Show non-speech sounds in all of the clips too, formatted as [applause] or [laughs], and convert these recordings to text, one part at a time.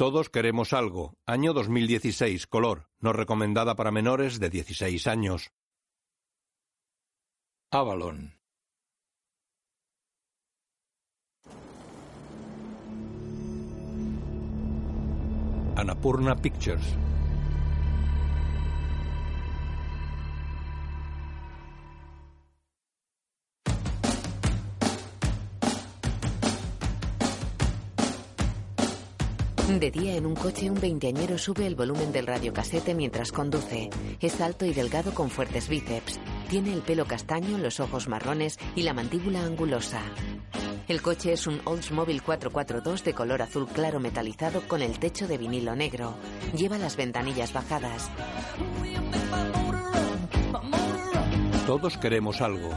Todos queremos algo. Año 2016. Color. No recomendada para menores de 16 años. Avalon. Annapurna Pictures. De día en un coche un veinteañero sube el volumen del radiocasete mientras conduce. Es alto y delgado con fuertes bíceps. Tiene el pelo castaño, los ojos marrones y la mandíbula angulosa. El coche es un Oldsmobile 442 de color azul claro metalizado con el techo de vinilo negro. Lleva las ventanillas bajadas. Todos queremos algo.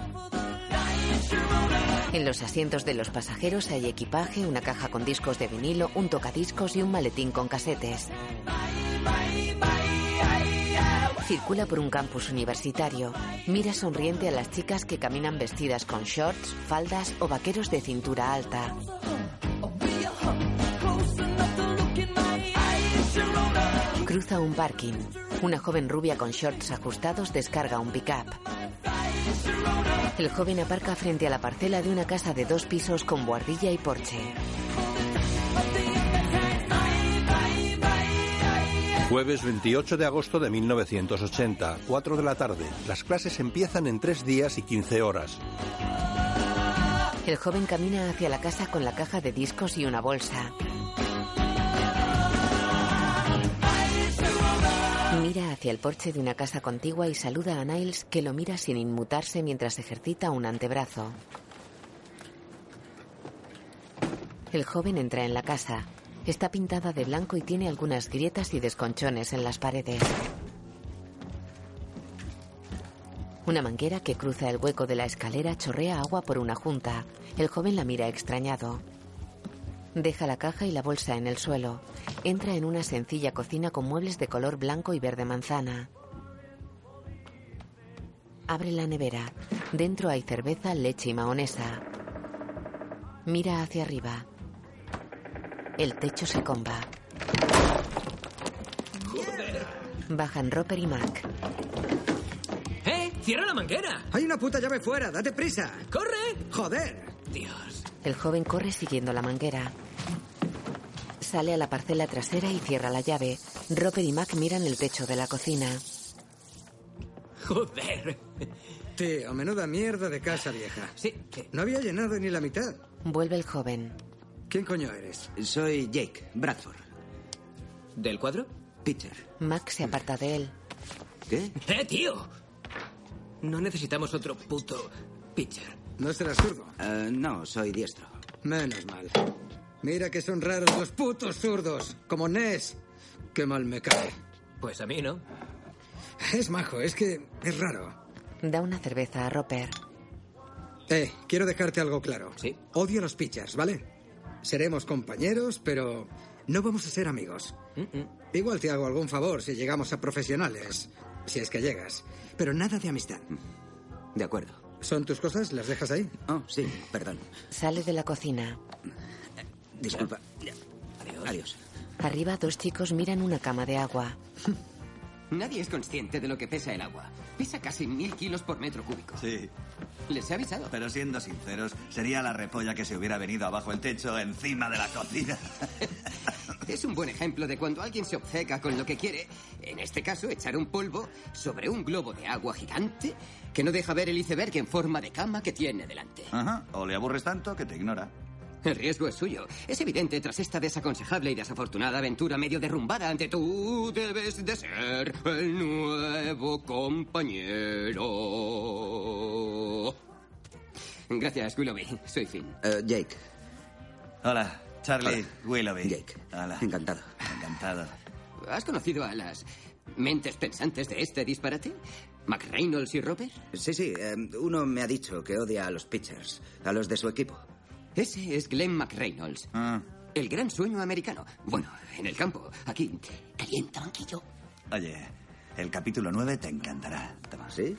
En los asientos de los pasajeros hay equipaje, una caja con discos de vinilo, un tocadiscos y un maletín con casetes. Circula por un campus universitario. Mira sonriente a las chicas que caminan vestidas con shorts, faldas o vaqueros de cintura alta. Cruza un parking. Una joven rubia con shorts ajustados descarga un pickup. El joven aparca frente a la parcela de una casa de dos pisos con buhardilla y porche. Jueves 28 de agosto de 1980, 4 de la tarde. Las clases empiezan en 3 días y 15 horas. El joven camina hacia la casa con la caja de discos y una bolsa. Mira hacia el porche de una casa contigua y saluda a Niles que lo mira sin inmutarse mientras ejercita un antebrazo. El joven entra en la casa. Está pintada de blanco y tiene algunas grietas y desconchones en las paredes. Una manguera que cruza el hueco de la escalera chorrea agua por una junta. El joven la mira extrañado. Deja la caja y la bolsa en el suelo. Entra en una sencilla cocina con muebles de color blanco y verde manzana. Abre la nevera. Dentro hay cerveza, leche y mahonesa. Mira hacia arriba. El techo se comba. Bajan Roper y Mac. ¡Eh! ¡Cierra la manguera! Hay una puta llave fuera, date prisa. ¡Corre! Joder. Dios. El joven corre siguiendo la manguera. Sale a la parcela trasera y cierra la llave. Roper y Mac miran el techo de la cocina. Joder. Tío, menuda mierda de casa vieja. Sí, sí. No había llenado ni la mitad. Vuelve el joven. ¿Quién coño eres? Soy Jake Bradford. ¿Del cuadro? Pitcher. Mac se aparta de él. ¿Qué? ¡Eh, tío! No necesitamos otro puto pitcher. ¿No serás zurdo? Eh, no, soy diestro. Menos mal. Mira que son raros los putos zurdos. Como Ness. Qué mal me cae. Pues a mí no. Es majo, es que es raro. Da una cerveza a Roper. Eh, quiero dejarte algo claro. Sí. Odio a los pitchers, ¿vale? Seremos compañeros, pero no vamos a ser amigos. Igual te hago algún favor si llegamos a profesionales, si es que llegas. Pero nada de amistad. De acuerdo. ¿Son tus cosas? ¿Las dejas ahí? Oh, sí, perdón. Sale de la cocina. Disculpa. Adiós. Adiós. Arriba dos chicos miran una cama de agua. [laughs] Nadie es consciente de lo que pesa el agua. Pesa casi mil kilos por metro cúbico. Sí, Les he avisado. pero siendo sinceros, sería la repolla que se hubiera venido abajo el techo encima de la cocina. [laughs] Es un buen ejemplo de cuando alguien se obceca con lo que quiere, en este caso echar un polvo sobre un globo de agua gigante que no deja ver el iceberg en forma de cama que tiene delante. Ajá, o le aburres tanto que te ignora. El riesgo es suyo. Es evidente tras esta desaconsejable y desafortunada aventura medio derrumbada ante tú debes de ser el nuevo compañero. Gracias, Willoughby. Soy Finn. Eh, Jake. Hola, Charlie Hola. Willoughby. Jake. Hola. Encantado. Encantado. ¿Has conocido a las mentes pensantes de este disparate? ¿Mac Reynolds y Robert? Sí, sí. eh, uno me ha dicho que odia a los pitchers, a los de su equipo. Ese es Glenn McReynolds. Ah, El gran sueño americano. Bueno, en el campo. Aquí. Calienta, banquillo. oye, el capítulo 9 te encantará. Toma. ¿Sí?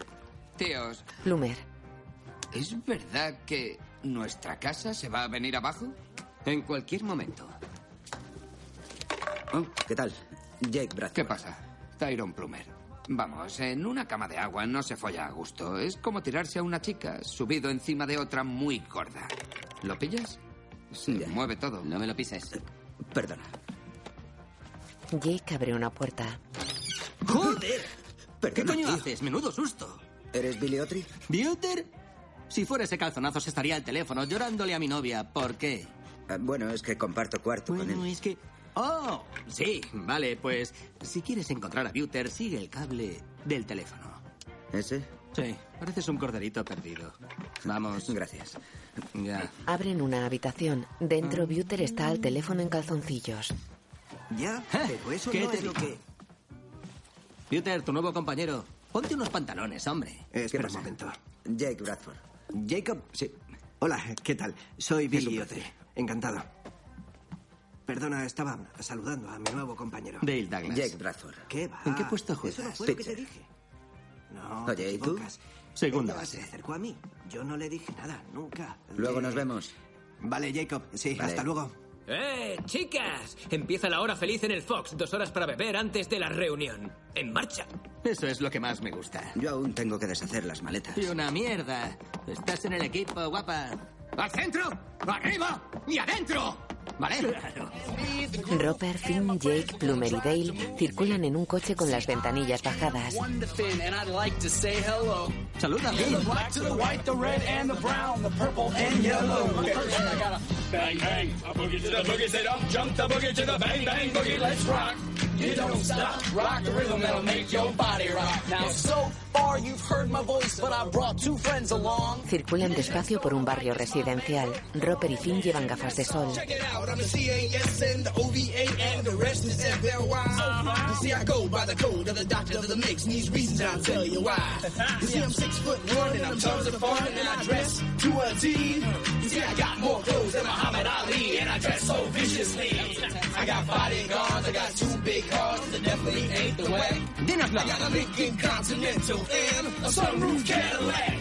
Tíos, Plumer. ¿es verdad que nuestra casa se va a venir abajo? En cualquier momento. Oh, ¿Qué tal? Jake Bradford. ¿Qué pasa? Tyron Plummer. Vamos, en una cama de agua no se folla a gusto. Es como tirarse a una chica subido encima de otra muy gorda. ¿Lo pillas? Se Ya. mueve todo. No me lo pises. Perdona. Jake abre una puerta. ¡Joder! ¿Qué Perdona, coño tío. haces? Menudo susto. ¿Eres Billy Otri? ¿Buter? Si fuera ese calzonazo se estaría al teléfono llorándole a mi novia. ¿Por qué? Ah, bueno, es que comparto cuarto con Bueno, él. es que... ¡Oh! Sí, vale, pues si quieres encontrar a Buter, sigue el cable del teléfono. ¿Ese? Sí, pareces un corderito perdido. Vamos. Gracias. Ya. Abren una habitación. Dentro, Buter está al teléfono en calzoncillos. Ya, Eh, pero eso ¿qué no te es lo digo? que... Buter, tu nuevo compañero. Ponte unos pantalones, hombre. Eh, espera un momento. Jake Bradford. Jacob, sí. Hola, ¿qué tal? Soy Billy. Encantado. Perdona, estaba saludando a mi nuevo compañero. Dale Douglas. Jake Bradford. ¿Qué va? ¿En qué puesto Eso no juegas? fue lo que te dije. No, Oye, ¿y tú? Segunda base. Se acercó a mí. Yo no le dije nada, nunca. Luego nos vemos. Vale, Jacob. Sí, Vale. hasta luego. ¡Eh, chicas! Empieza la hora feliz en el Fox. Dos horas para beber antes de la reunión. ¡En marcha! Eso es lo que más me gusta. Yo aún tengo que deshacer las maletas. Y una mierda. Estás en el equipo, guapa. ¡Al centro! ¡Arriba! ¡Y adentro! ¿Vale? Roper, Finn, Jake, Plummer y Dale circulan en un coche con las ventanillas bajadas. Saluda, Bill. You don't stop, rock the rhythm that'll make your body rock. Now so far you've heard my voice, but I brought two friends along. Circulan despacio por un barrio residencial. Roper y Finn llevan gafas de sol. Check it out, I'm the CAS and the OVA and the rest is FLY. You see, I go by the code of the doctor of the mix, and these reasons I'll tell you why. You see, I'm six foot one and I'm tons of fun, and I dress to a T. You see, I got more clothes than Muhammad Ali, and I dress so viciously. I got bodyguards, I got two big cars, that definitely ain't the way. I got a Lincoln Continental and a sunroof Cadillac.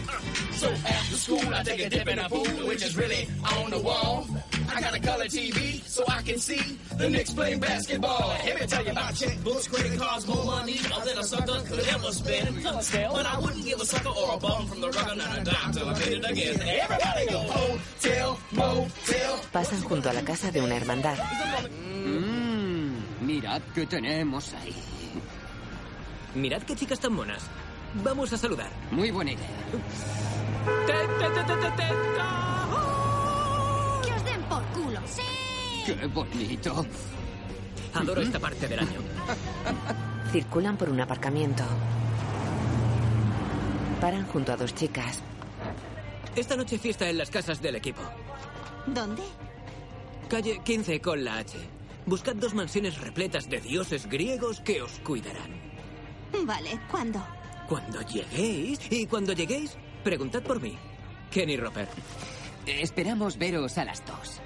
So after school, I take a dip in a pool, which is really on the wall. I got a color TV so I can see the Knicks play basketball. Let me tell you about checkbooks, credit cards, more money than a sucker could ever spend. But I wouldn't give a sucker or a bum from the rugger not a dime till I paid it again. Everybody go hotel, motel. Pasan junto a la casa de una hermandad. Mmm, mirad qué tenemos ahí. Mirad qué chicas tan monas. Vamos a saludar. Muy buena idea. Por culo! ¡Sí! ¡Qué bonito! Adoro esta parte del año. [laughs] Circulan por un aparcamiento. Paran junto a dos chicas. Esta noche fiesta en las casas del equipo. ¿Dónde? Calle 15 con la H. Buscad dos mansiones repletas de dioses griegos que os cuidarán. Vale, ¿cuándo? Cuando lleguéis, y cuando lleguéis, preguntad por mí. Kenny Roper. Esperamos veros a las dos.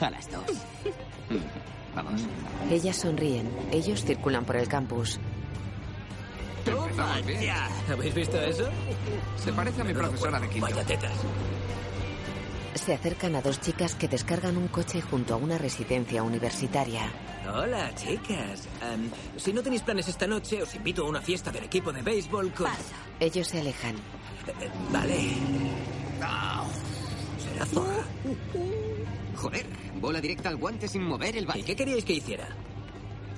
A las dos. [laughs] Vamos. Ellas sonríen. Ellos circulan por el campus. Bien. Ya. ¿Habéis visto eso? Se parece a mi profesora de quinto. Vaya tetas. Se acercan a dos chicas que descargan un coche junto a una residencia universitaria. Hola, chicas. Em, si no tenéis planes esta noche, os invito a una fiesta del equipo de béisbol con... Pasa. Ellos se alejan. Eh, vale. Será zorra. Joder, bola directa al guante sin mover el ¿Y bate. qué queríais que hiciera?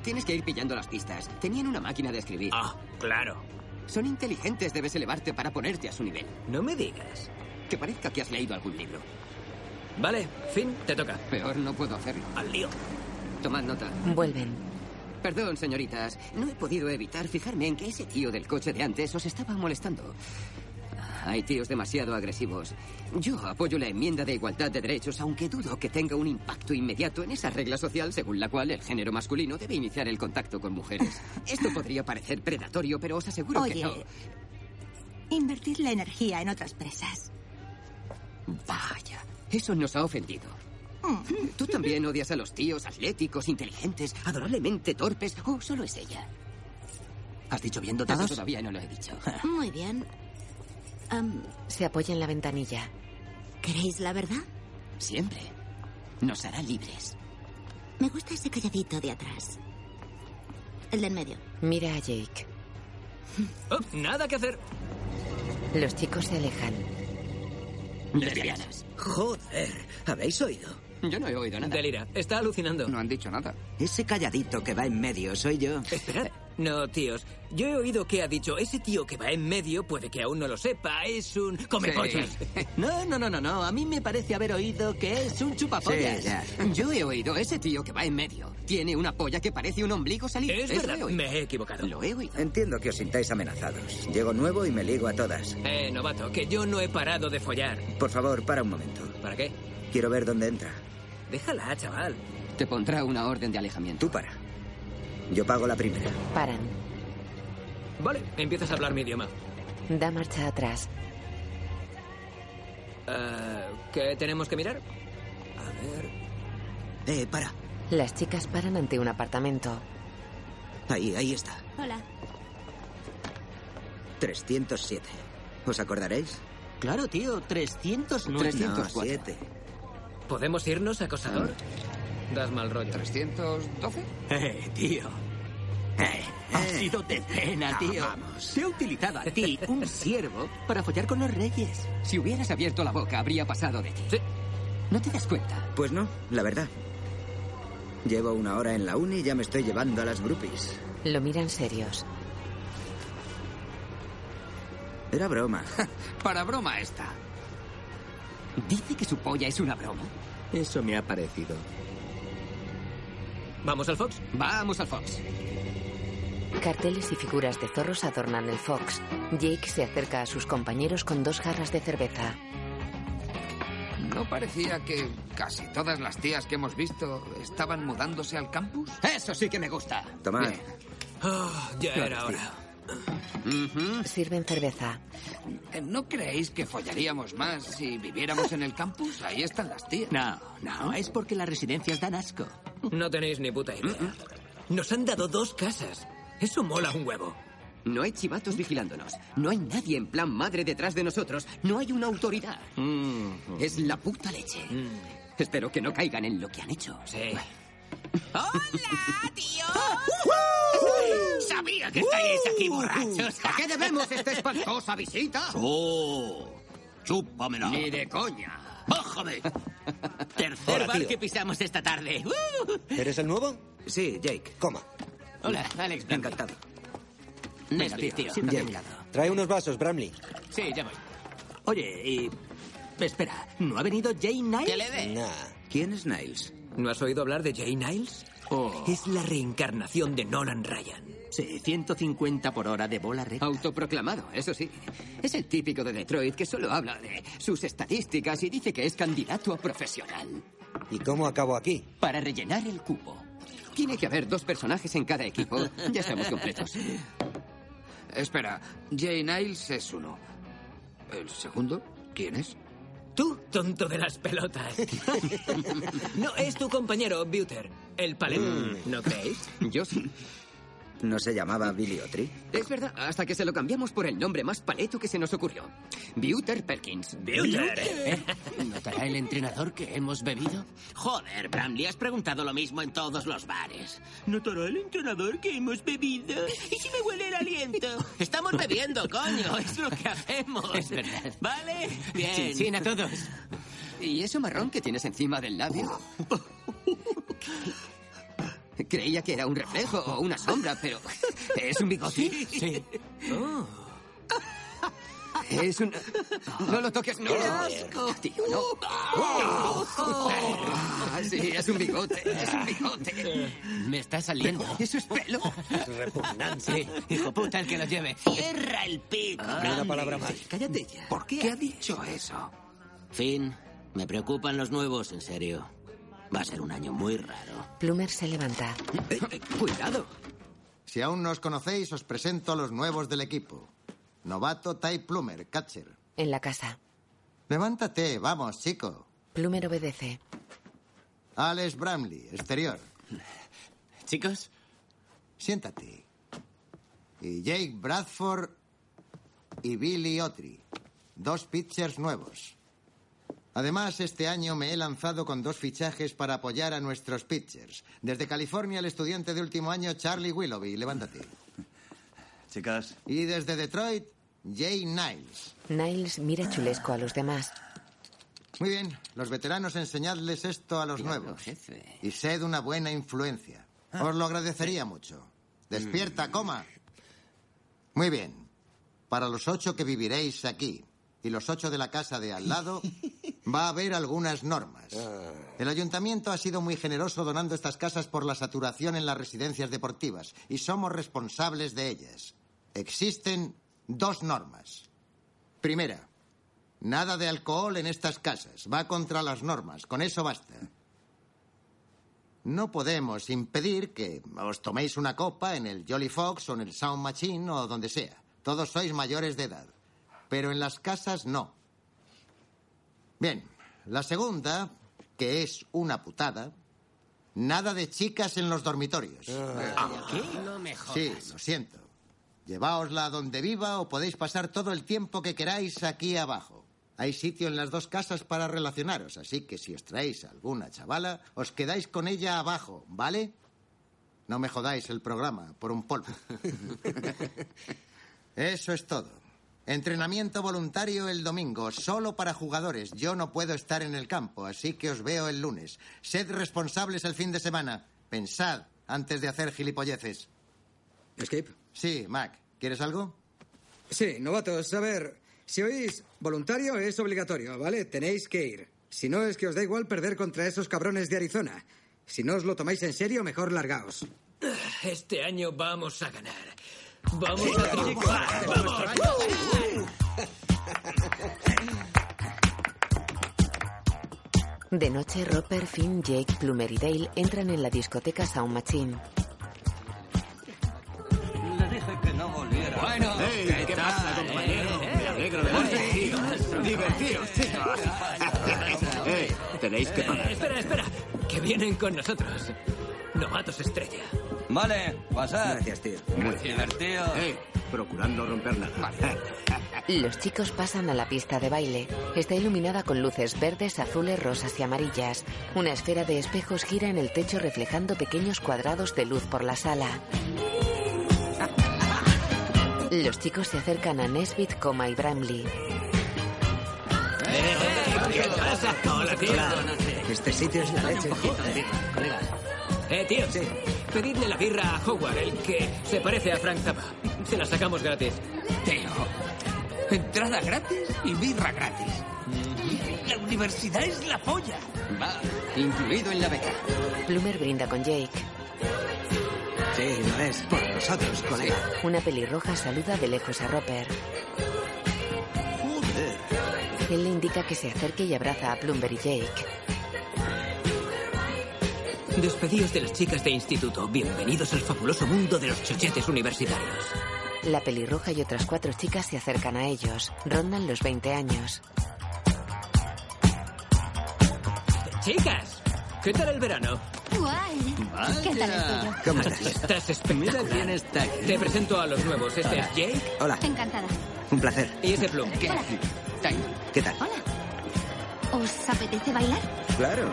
Tienes que ir pillando las pistas. Tenían una máquina de escribir. Ah, claro. Son inteligentes, debes elevarte para ponerte a su nivel. No me digas. Que parezca que has leído algún libro. Vale, Finn, te toca. Peor no puedo hacerlo. Al lío. Tomad nota. Vuelven. Perdón, señoritas. No he podido evitar fijarme en que ese tío del coche de antes os estaba molestando. Hay tíos demasiado agresivos. Yo apoyo la enmienda de igualdad de derechos, aunque dudo que tenga un impacto inmediato en esa regla social según la cual el género masculino debe iniciar el contacto con mujeres. Esto podría parecer predatorio, pero os aseguro que Oye, no. invertir la energía en otras presas. Vaya, eso nos ha ofendido. ¿Tú también odias a los tíos atléticos, inteligentes, adorablemente torpes o solo es ella? ¿Has dicho bien dotado? ¿Todos? Todavía no lo he dicho. Muy bien. Se apoya en la ventanilla. ¿Queréis la verdad? Siempre. Nos hará libres. Me gusta ese calladito de atrás. El de en medio. Mira a Jake. [laughs] Oh, nada que hacer. Los chicos se alejan. Lesbianas. Joder, ¿habéis oído? Yo no he oído nada. Delira, está alucinando. No han dicho nada. Ese calladito que va en medio soy yo. Esperad. No, tíos. Yo he oído que ha dicho, ese tío que va en medio, puede que aún no lo sepa, es un come Sí. pollas. [laughs] No, no, no, no, no. A mí me parece haber oído que es un chupapollas. Sí, ya. Yo he oído ese tío que va en medio. Tiene una polla que parece un ombligo salido. Es Eso verdad, he me he equivocado. Lo he oído. Entiendo que os sintáis amenazados. Llego nuevo y me ligo a todas. Eh, novato, que yo no he parado de follar. Por favor, para un momento. ¿Para qué? Quiero ver dónde entra. Déjala, chaval. Te pondrá una orden de alejamiento. Tú para. Yo pago la primera. Paran. Vale, empiezas a hablar mi idioma. Da marcha atrás. Eh, ¿Qué tenemos que mirar? A ver. Eh, para. Las chicas paran ante un apartamento. Ahí, ahí está. Hola. 307. ¿Os acordaréis? Claro, tío. 309. No, siete. ¿Podemos irnos, acosador? Das mal rollo. ¿312? [laughs] Eh, tío. Eh, ha sido de cena, tío. Te he utilizado a ti, un [laughs] siervo, para follar con los reyes. Si hubieras abierto la boca, habría pasado de ti. Sí. ¿No te das cuenta? Pues no, la verdad. Llevo una hora en la uni y ya me estoy llevando a las groupies. Lo miran serios. Era broma. [laughs] Para broma esta. Dice que su polla es una broma. Eso me ha parecido. ¿Vamos al Fox? Vamos al Fox. Carteles y figuras de zorros adornan el Fox. Jake se acerca a sus compañeros con dos jarras de cerveza. ¿No parecía que casi todas las tías que hemos visto estaban mudándose al campus? Eso sí que me gusta. Tomad. Ah, ya era hora. Sirven cerveza. Eh, ¿No creéis que follaríamos más si viviéramos en el campus? Ahí están las tías. No, no, es porque las residencias dan asco. No tenéis ni puta idea. Nos han dado dos casas. Eso mola un huevo. No hay chivatos vigilándonos. No hay nadie en plan madre detrás de nosotros. No hay una autoridad. Es la puta leche. Espero que no caigan en lo que han hecho. Sí. ¡Hola, tío! Sabía que estaríais aquí borrachos. ¿A qué debemos esta espantosa visita? ¡Oh! ¡Chúpamela! Ni de coña. ¡Bájame! Tercer Hola, bar tío. que pisamos esta tarde. ¿Eres el nuevo? Sí, Jake. Coma. Hola, Alex. Bramley. Encantado. Nesbitt, tío. siéntate a Jake. mi lado. Trae unos vasos, Bramley. Sí, ya voy. Oye, y... Espera, ¿no ha venido Jay Niles? Le dé. Nah. ¿Quién es Niles? ¿No has oído hablar de Jay Niles? Oh. Es la reencarnación de Nolan Ryan. Sí, 150 por hora de bola recta. Autoproclamado, eso sí. Es el típico de Detroit que solo habla de sus estadísticas y dice que es candidato a profesional. ¿Y cómo acabo aquí? Para rellenar el cupo. Tiene que haber dos personajes en cada equipo. Ya estamos completos. [laughs] Espera, Jay Niles es uno. ¿El segundo? ¿Quién es? Tú, tonto de las pelotas. [laughs] no, es tu compañero, Buter. El palem, ¿no creéis? Yo sí. ¿No se llamaba Billy Otri? Es verdad, hasta que se lo cambiamos por el nombre más paleto que se nos ocurrió. Buter Perkins. Buter. [laughs] ¿Notará el entrenador que hemos bebido? Joder, Bramley, has preguntado lo mismo en todos los bares. ¿Notará el entrenador que hemos bebido? ¿Y si me huele el aliento? [laughs] Estamos bebiendo, coño, [laughs] es lo que hacemos. Es verdad. ¿Vale? Bien. Chin, chin a todos. ¿Y eso marrón que tienes encima del labio? Creía que era un reflejo o una sombra, pero [laughs] ¿es un bigote? Sí. Oh. Es un... No lo toques, no. Tío, no. Ah, sí, es un bigote, es un bigote. Me está saliendo. ¿Eso es pelo? Es repugnante. Sí, hijo puta el que lo lleve. Cierra el pico. Ni una palabra más. Cállate ya. ¿Por qué ha dicho eso? Finn, me preocupan los nuevos, en serio. Va a ser un año muy raro. Plumer se levanta. Eh, eh, Cuidado. Si aún no os conocéis, os presento a los nuevos del equipo. Novato Ty Plumer, catcher. En la casa. Levántate, vamos, chico. Plumer obedece. Alex Bramley, exterior. Chicos, Siéntate. Y Jake Bradford y Billy Otri. Dos pitchers nuevos. Además, este año me he lanzado con dos fichajes para apoyar a nuestros pitchers. Desde California, el estudiante de último año, Charlie Willoughby. Levántate. [laughs] Chicas. Y desde Detroit, Jay Niles. Niles mira chulesco a los demás. Muy bien, los veteranos enseñadles esto a los nuevos. Y sed una buena influencia. Os lo agradecería mucho. Despierta, coma. Muy bien. Para los ocho que viviréis aquí y los ocho de la casa de al lado, va a haber algunas normas. El ayuntamiento ha sido muy generoso donando estas casas por la saturación en las residencias deportivas y somos responsables de ellas. Existen dos normas. Primera, nada de alcohol en estas casas. Va contra las normas. Con eso basta. No podemos impedir que os toméis una copa en el Jolly Fox o en el Sound Machine o donde sea. Todos sois mayores de edad. Pero en las casas no. Bien, la segunda, que es una putada, nada de chicas en los dormitorios. ¿Qué? No me Sí, lo siento. Lleváosla a donde viva o podéis pasar todo el tiempo que queráis aquí abajo. Hay sitio en las dos casas para relacionaros, así que si os traéis a alguna chavala, os quedáis con ella abajo, ¿vale? No me jodáis el programa por un polvo. [laughs] Eso es todo. Entrenamiento voluntario el domingo, solo para jugadores. Yo no puedo estar en el campo, así que os veo el lunes. Sed responsables el fin de semana. Pensad antes de hacer gilipolleces. ¿Escape? Sí, Mac. ¿Quieres algo? Sí, novatos, a ver, si oís voluntario es obligatorio, ¿vale? Tenéis que ir. Si no, es que os da igual perder contra esos cabrones de Arizona. Si no os lo tomáis en serio, mejor largaos. Este año vamos a ganar. Vamos a triunfar. ¡Vamos! De noche, Roper, Finn, Jake, Plumer y Dale entran en la discoteca Sound Machine. Le dije que no volviera. Bueno, Hey, ¿qué pasa, compañero? Me alegro de verte. Divertíos, chicos. Eh, tenéis que pagar. Espera, espera. Que vienen con nosotros. Novatos estrella. Vale, pasad. Gracias, tío. Muy divertido. procurando romper nada. [laughs] Los chicos pasan a la pista de baile. Está iluminada con luces verdes, azules, rosas y amarillas. Una esfera de espejos gira en el techo reflejando pequeños cuadrados de luz por la sala. [laughs] Los chicos se acercan a Nesbit, Coma y Bramley. ¿Qué pasa? Hola, tío. Este sitio es la leche. Eh, tío. Pedidle la birra a Howard, el que se parece a Frank Zappa. Se la sacamos gratis. Tío, entrada gratis y birra gratis. La universidad es la polla. Va, incluido en la beca. Plumer brinda con Jake. Sí, lo es. Por nosotros, colega. Una pelirroja saluda de lejos a Roper. Él le indica que se acerque y abraza a Plumber y Jake. Despedíos de las chicas de instituto. Bienvenidos al fabuloso mundo de los chochetes universitarios. La pelirroja y otras cuatro chicas se acercan a ellos. Rondan los 20 años. Chicas, ¿qué tal el verano? Guay. ¿Qué tal el tuyo? ¿Cómo estás? Estás espectacular. quién está aquí. Te presento a los nuevos. Este es Jake Hola, Encantada. un placer. y ese Plum. ¿Qué? Time. ¿Qué tal? Hola. ¿Os apetece bailar? Claro.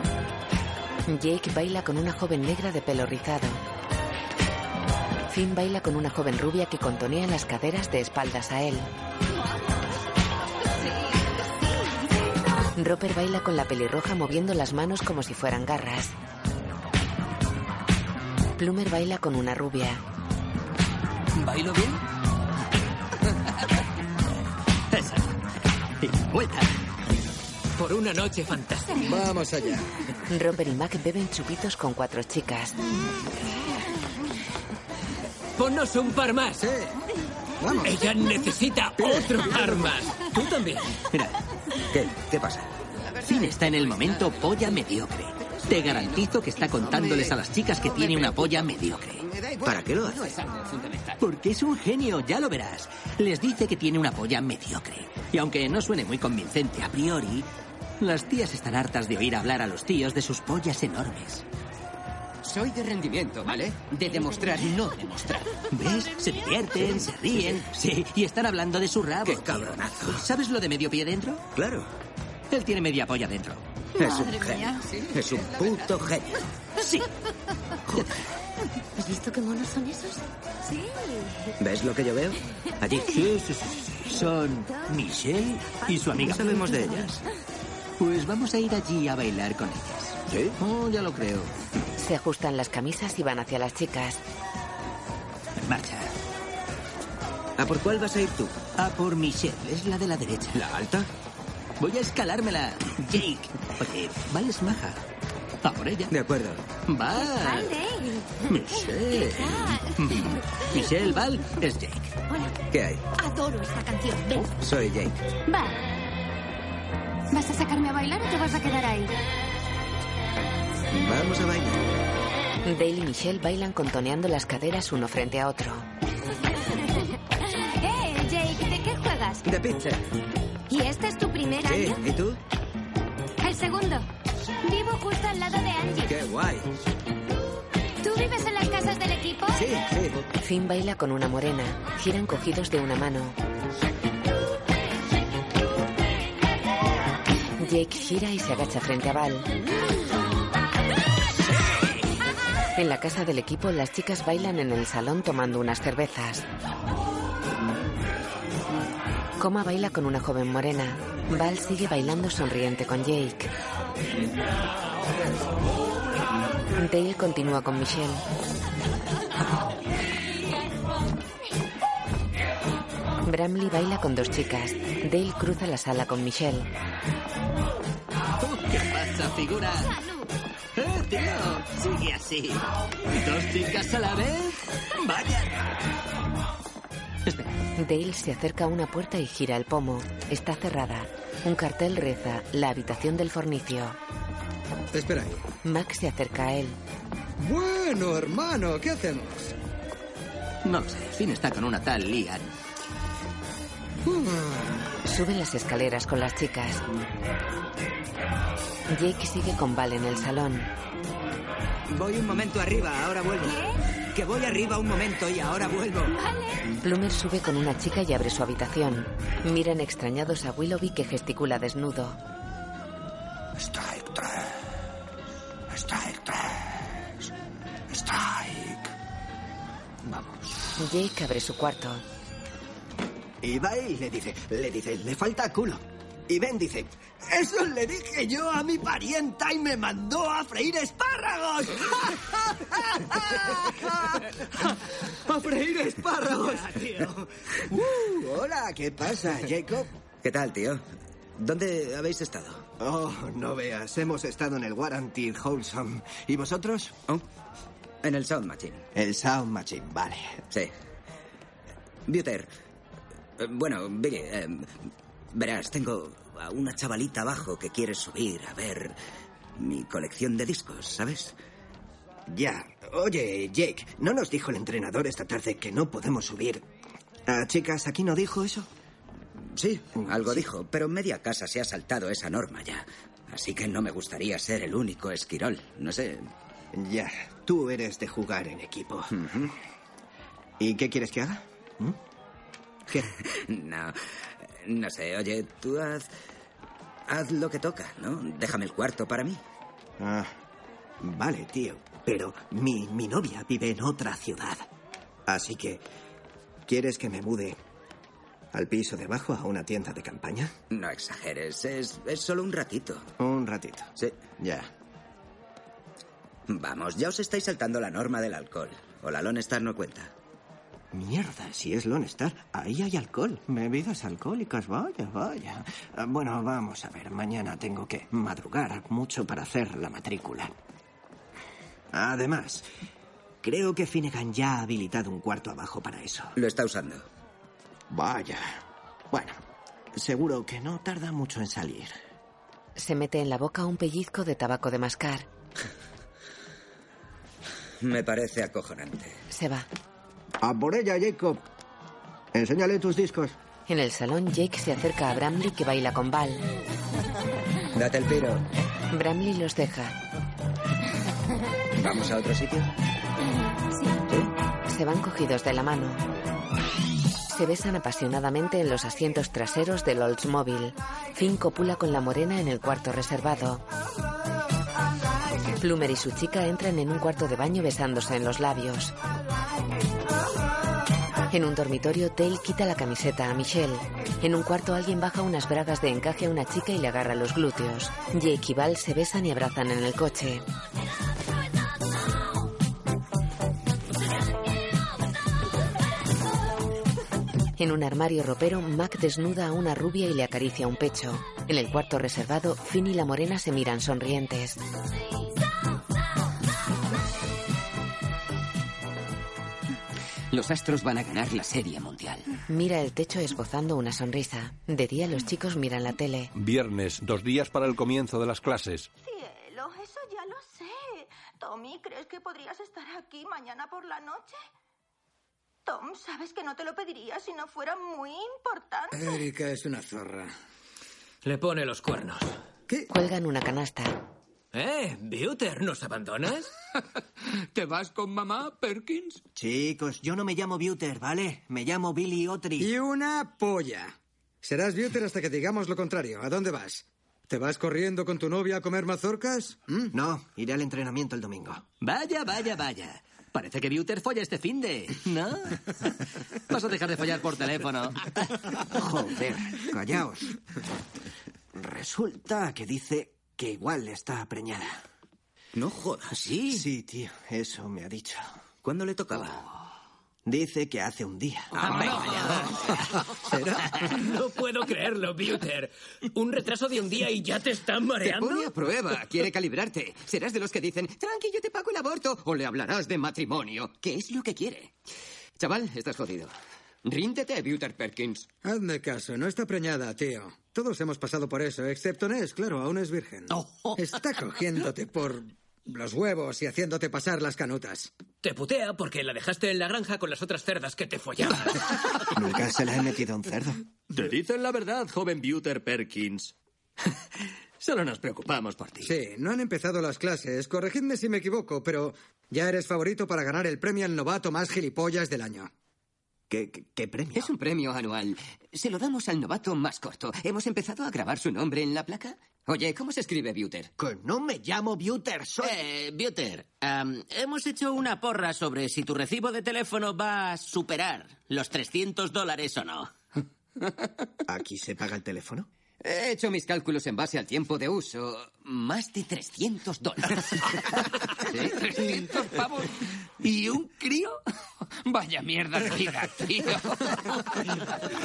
Jake baila con una joven negra de pelo rizado. Finn baila con una joven rubia que contonea las caderas de espaldas a él. Roper baila con la pelirroja moviendo las manos como si fueran garras. Plumer baila con una rubia. ¿Bailo bien? [laughs] Esa. Por una noche fantástica. Vamos allá. Roper y Mac beben chupitos con cuatro chicas. Ponnos un par más. Sí. Vamos. Ella necesita otro par más. Tú también. Mira, ¿Qué? ¿Qué pasa? Finn está en el momento polla mediocre. Te garantizo que está contándoles a las chicas que tiene una polla mediocre. ¿Para qué lo haces? Porque es un genio, ya lo verás. Les dice que tiene una polla mediocre. Y aunque no suene muy convincente a priori, las tías están hartas de oír hablar a los tíos de sus pollas enormes. Soy de rendimiento, ¿vale? De demostrar, no demostrar. ¿Ves? Se divierten, se ríen, sí, y están hablando de su rabo. ¡Qué cabronazo! ¿Sabes lo de medio pie dentro? Claro. Él tiene media polla dentro. Es un Madre genio. mía. Es un puto genio. Sí. ¿Has visto qué monos son esos? Sí. ¿Ves lo que yo veo? Allí. Sí, sí, sí, sí. Son Michelle y su amiga. ¿Qué sabemos de ellas? Pues vamos a ir allí a bailar con ellas. ¿Sí? Oh, ya lo creo. Se ajustan las camisas y van hacia las chicas. En marcha. ¿A por cuál vas a ir tú? A por Michelle, es la de la derecha. ¿La alta? Voy a escalármela. Jake. Oye, Val es maja. A por ella. De acuerdo. Val. Vale. Michelle. Michelle, Val, es Jake. Hola. ¿Qué hay? Adoro esta canción. Ven. Soy Jake. Va. ¿Vas a sacarme a bailar o te vas a quedar ahí? Vamos a bailar. Dale y Michelle bailan contoneando las caderas uno frente a otro. [laughs] ¡Eh, Jake! ¿De qué juegas? De pizza. ¿Y este es tu primer Sí, año? ¿y tú? El segundo. Vivo justo al lado de Angie. Qué guay. ¿Tú vives en las casas del equipo? Sí, sí. Finn baila con una morena. Giran cogidos de una mano. Jake gira y se agacha frente a Val. En la casa del equipo, las chicas bailan en el salón tomando unas cervezas. Coma baila con una joven morena. Val sigue bailando sonriente con Jake. Dale continúa con Michelle. Bramley baila con dos chicas. Dale cruza la sala con Michelle. ¡Eh, tío! Sigue así. ¿Dos chicas a la vez? ¡Vaya! Dale se acerca a una puerta y gira el pomo. Está cerrada. Un cartel reza La habitación del fornicio. Espera ahí. Max se acerca a él. Bueno, hermano, ¿qué hacemos? No lo sé. Finn está con una tal Lian. Suben las escaleras con las chicas. Jake sigue con Val en el salón. Voy un momento arriba, ahora vuelvo. Que voy arriba un momento y ahora vuelvo. Plumer sube con una chica y abre su habitación. Miran extrañados a Willoughby que gesticula desnudo. Strike 3. Strike 3. Strike. Vamos. Jake abre su cuarto. Y va y le dice, le dice, le falta culo. Y Ben dice, eso le dije yo a mi parienta y me mandó a freír espárragos. [laughs] a freír espárragos. [laughs] Uh, hola, ¿qué pasa, Jacob? ¿Qué tal, tío? ¿Dónde habéis estado? Oh, no veas, hemos estado en el Warranty Wholesome. ¿Y vosotros? Oh, en el Sound Machine. El Sound Machine, vale. Sí. Buter. eh, Bueno, Billy, eh, verás, tengo a una chavalita abajo que quiere subir a ver mi colección de discos, ¿sabes? Ya. Oye, Jake, ¿no nos dijo el entrenador esta tarde que no podemos subir? Ah, chicas, ¿aquí no dijo eso? Sí, algo dijo, pero media casa se ha saltado esa norma ya. Así que no me gustaría ser el único esquirol. No sé. Ya, tú eres de jugar en equipo. ¿Y qué quieres que haga? ¿Mm? ¿Qué? [laughs] no, no sé. Oye, tú haz. Haz lo que toca, ¿no? Déjame el cuarto para mí. Ah, vale, tío. Pero mi, mi novia vive en otra ciudad. Así que, ¿quieres que me mude al piso de abajo a una tienda de campaña? No exageres, es, es solo un ratito. Un ratito. Sí. Ya. Vamos, ya os estáis saltando la norma del alcohol. O la Lone Star no cuenta. Mierda, si es Lone Star, ahí hay alcohol. Bebidas alcohólicas, vaya, vaya. Ah, Bueno, vamos a ver, mañana tengo que madrugar mucho para hacer la matrícula. Además, creo que Finnegan ya ha habilitado un cuarto abajo para eso. Lo está usando. Vaya. Bueno, seguro que no tarda mucho en salir. Se mete en la boca un pellizco de tabaco de mascar. [laughs] Me parece acojonante. Se va. A por ella, Jacob. Enséñale tus discos. En el salón, Jake se acerca a Bramley que baila con Val. Date el piro. Bramley los deja. ¿Vamos a otro sitio? Se van cogidos de la mano. se besan apasionadamente en los asientos traseros del Oldsmobile. Finn copula con la morena en el cuarto reservado. Plumer y su chica entran en un cuarto de baño besándose en los labios. En un dormitorio, Dale quita la camiseta a Michelle. En un cuarto, alguien baja unas bragas de encaje a una chica y le agarra los glúteos. Jake y Val se besan y abrazan en el coche. En un armario ropero, Mac desnuda a una rubia y le acaricia un pecho. En el cuarto reservado, Finn y la morena se miran sonrientes. Los Astros van a ganar la Serie Mundial. Mira el techo esbozando una sonrisa. De día los chicos miran la tele. Viernes, dos días para el comienzo de las clases. Cielo, eso ya lo sé. Tommy, ¿crees que podrías estar aquí mañana por la noche? Tom, sabes que no te lo pediría si no fuera muy importante. Erika es una zorra. Le pone los cuernos. Cuelgan una canasta. ¿Eh? ¿Buter, nos abandonas? [laughs] ¿Te vas con mamá, Perkins? Chicos, yo no me llamo Buter, ¿vale? Me llamo Billy Otri. Y una polla. Serás Buter hasta que digamos lo contrario. ¿A dónde vas? ¿Te vas corriendo con tu novia a comer mazorcas? ¿Mm? No, iré al entrenamiento el domingo. Vaya, vaya, vaya. Parece que Buter folla este fin de, ¿no? [laughs] Vas a dejar de follar por teléfono. [laughs] Joder, callaos. Resulta que dice que igual está preñada. No jodas, ¿sí? Sí, tío, eso me ha dicho. ¿Cuándo le tocaba? Dice que hace un día. [laughs] No puedo creerlo, Buter. Un retraso de un día y ya te están Te mareando. pone a prueba, quiere calibrarte. Serás de los que dicen, tranqui, yo te pago el aborto, o le hablarás de matrimonio, que es lo que quiere. Chaval, estás jodido. Ríndete, Buter Perkins. Hazme caso, no está preñada, tío. Todos hemos pasado por eso, excepto Ness, claro, aún es virgen. Está cogiéndote por los huevos y haciéndote pasar las canutas. Te putea porque la dejaste en la granja con las otras cerdas que te follaban. [laughs] Nunca se la he metido a un cerdo. Te dicen la verdad, joven Buter Perkins. [laughs] Solo nos preocupamos por ti. Sí, no han empezado las clases. Corregidme si me equivoco, pero ya eres favorito para ganar el premio al novato más gilipollas del año. ¿Qué, qué, qué premio? Es un premio anual. Se lo damos al novato más corto. ¿Hemos empezado a grabar su nombre en la placa? Oye, ¿cómo se escribe Buter? Que no me llamo Buter, soy... Eh, Buter, hemos hecho una porra sobre si tu recibo de teléfono va a superar los 300 dólares o no. [laughs] ¿Aquí se paga el teléfono? He hecho mis cálculos en base al tiempo de uso. Más de 300 dólares. [laughs] ¿Sí? 300 pavos. ¿Y un crío? [laughs] Vaya mierda de vida, tío. [laughs]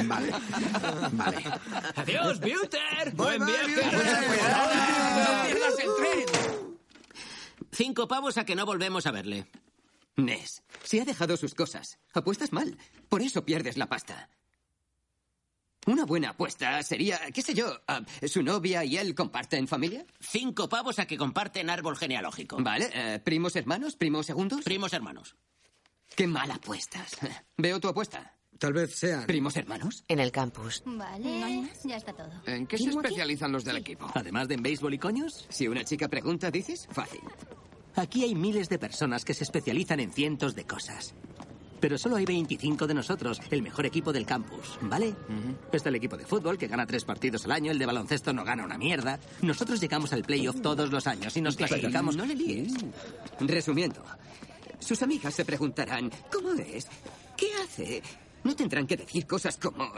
Vale, vale. Adiós, Buter. Buen bye, viaje. ¡No pierdas el tren! Cinco pavos a que no volvemos a verle. Ness, se ha dejado sus cosas. Apuestas mal. Por eso pierdes la pasta. Una buena apuesta sería, qué sé yo, ah, su novia y él comparten familia. Cinco pavos a que comparten árbol genealógico. Vale, eh, primos hermanos, primos segundos. Primos hermanos. Qué mal apuestas. [laughs] Veo tu apuesta. Tal vez sean. ¿Primos hermanos? En el campus. Vale, ya está todo. ¿En qué se especializan los del equipo? Además de en béisbol y coños, Si una chica pregunta, dices, fácil. aquí hay miles de personas que se especializan en cientos de cosas. Pero solo hay 25 de nosotros, el mejor equipo del campus, ¿vale? Está el equipo de fútbol, que gana tres partidos al año, el de baloncesto no gana una mierda. Nosotros llegamos al playoff todos los años y nos clasificamos... No le líes. Resumiendo, sus amigas se preguntarán, ¿cómo es? ¿Qué hace? No tendrán que decir cosas como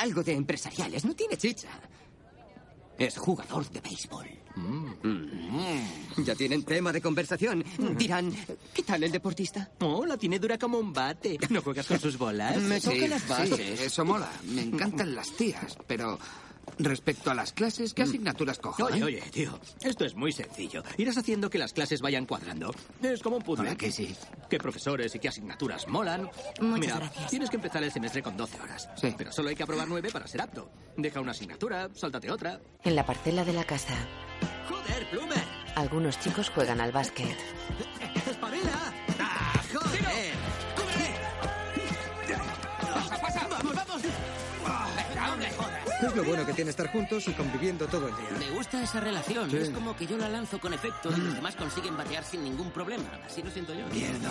algo de empresariales, no tiene chicha. Es jugador de béisbol. Mm. Ya tienen tema de conversación. Dirán, ¿qué tal el deportista? Oh, la tiene dura como un bate. ¿No juegas con sus bolas? Me toca las Sí, bases. eso mola. Me encantan las tías, pero respecto a las clases, ¿qué asignaturas cojo? Oye, eh? oye, tío, esto es muy sencillo. Irás haciendo que las clases vayan cuadrando. Es como un puzzle. ¿Verdad que sí? ¿Qué profesores y qué asignaturas molan? Muchas Mira, gracias. tienes que empezar el semestre con 12 horas. Sí. Pero solo hay que aprobar 9 para ser apto. Deja una asignatura, sáltate otra. En la parcela de la casa, ¡Joder, Plumer! algunos chicos juegan al básquet. [laughs] ¡Espabila! Es lo bueno que tiene estar juntos y conviviendo todo el día. Me gusta esa relación. Sí. Es como que yo la lanzo con efecto y los demás consiguen batear sin ningún problema. Así lo siento yo. Mierda.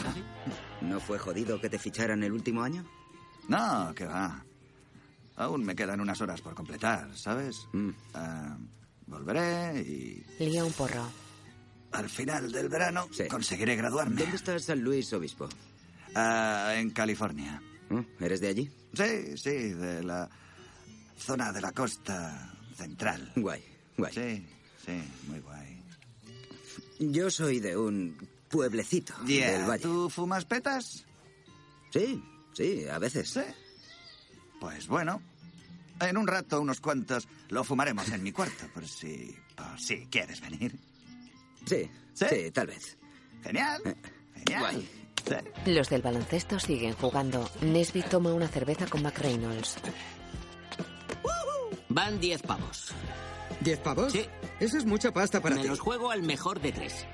¿No fue jodido que te ficharan el último año? No, que va. Aún me quedan unas horas por completar, ¿sabes? Mm. Ah, volveré y Lía un porro. al final del verano conseguiré graduarme. ¿Dónde está San Luis Obispo? Ah, en California. Mm, ¿Eres de allí? Sí, sí, de la zona de la costa central. Guay, guay. Sí, sí, muy guay. Yo soy de un pueblecito Yeah, del valle. ¿Tú fumas petas? Sí, sí, a veces. Sí. Pues bueno, en un rato unos cuantos lo fumaremos en mi cuarto, por si, por si quieres venir. Sí, sí, tal vez. Genial, genial. Sí. Los del baloncesto siguen jugando. Nesby toma una cerveza con Mac Reynolds. Van 10 pavos. ¿Diez pavos? Sí. Eso es mucha pasta para Me ti. los juego al mejor de tres.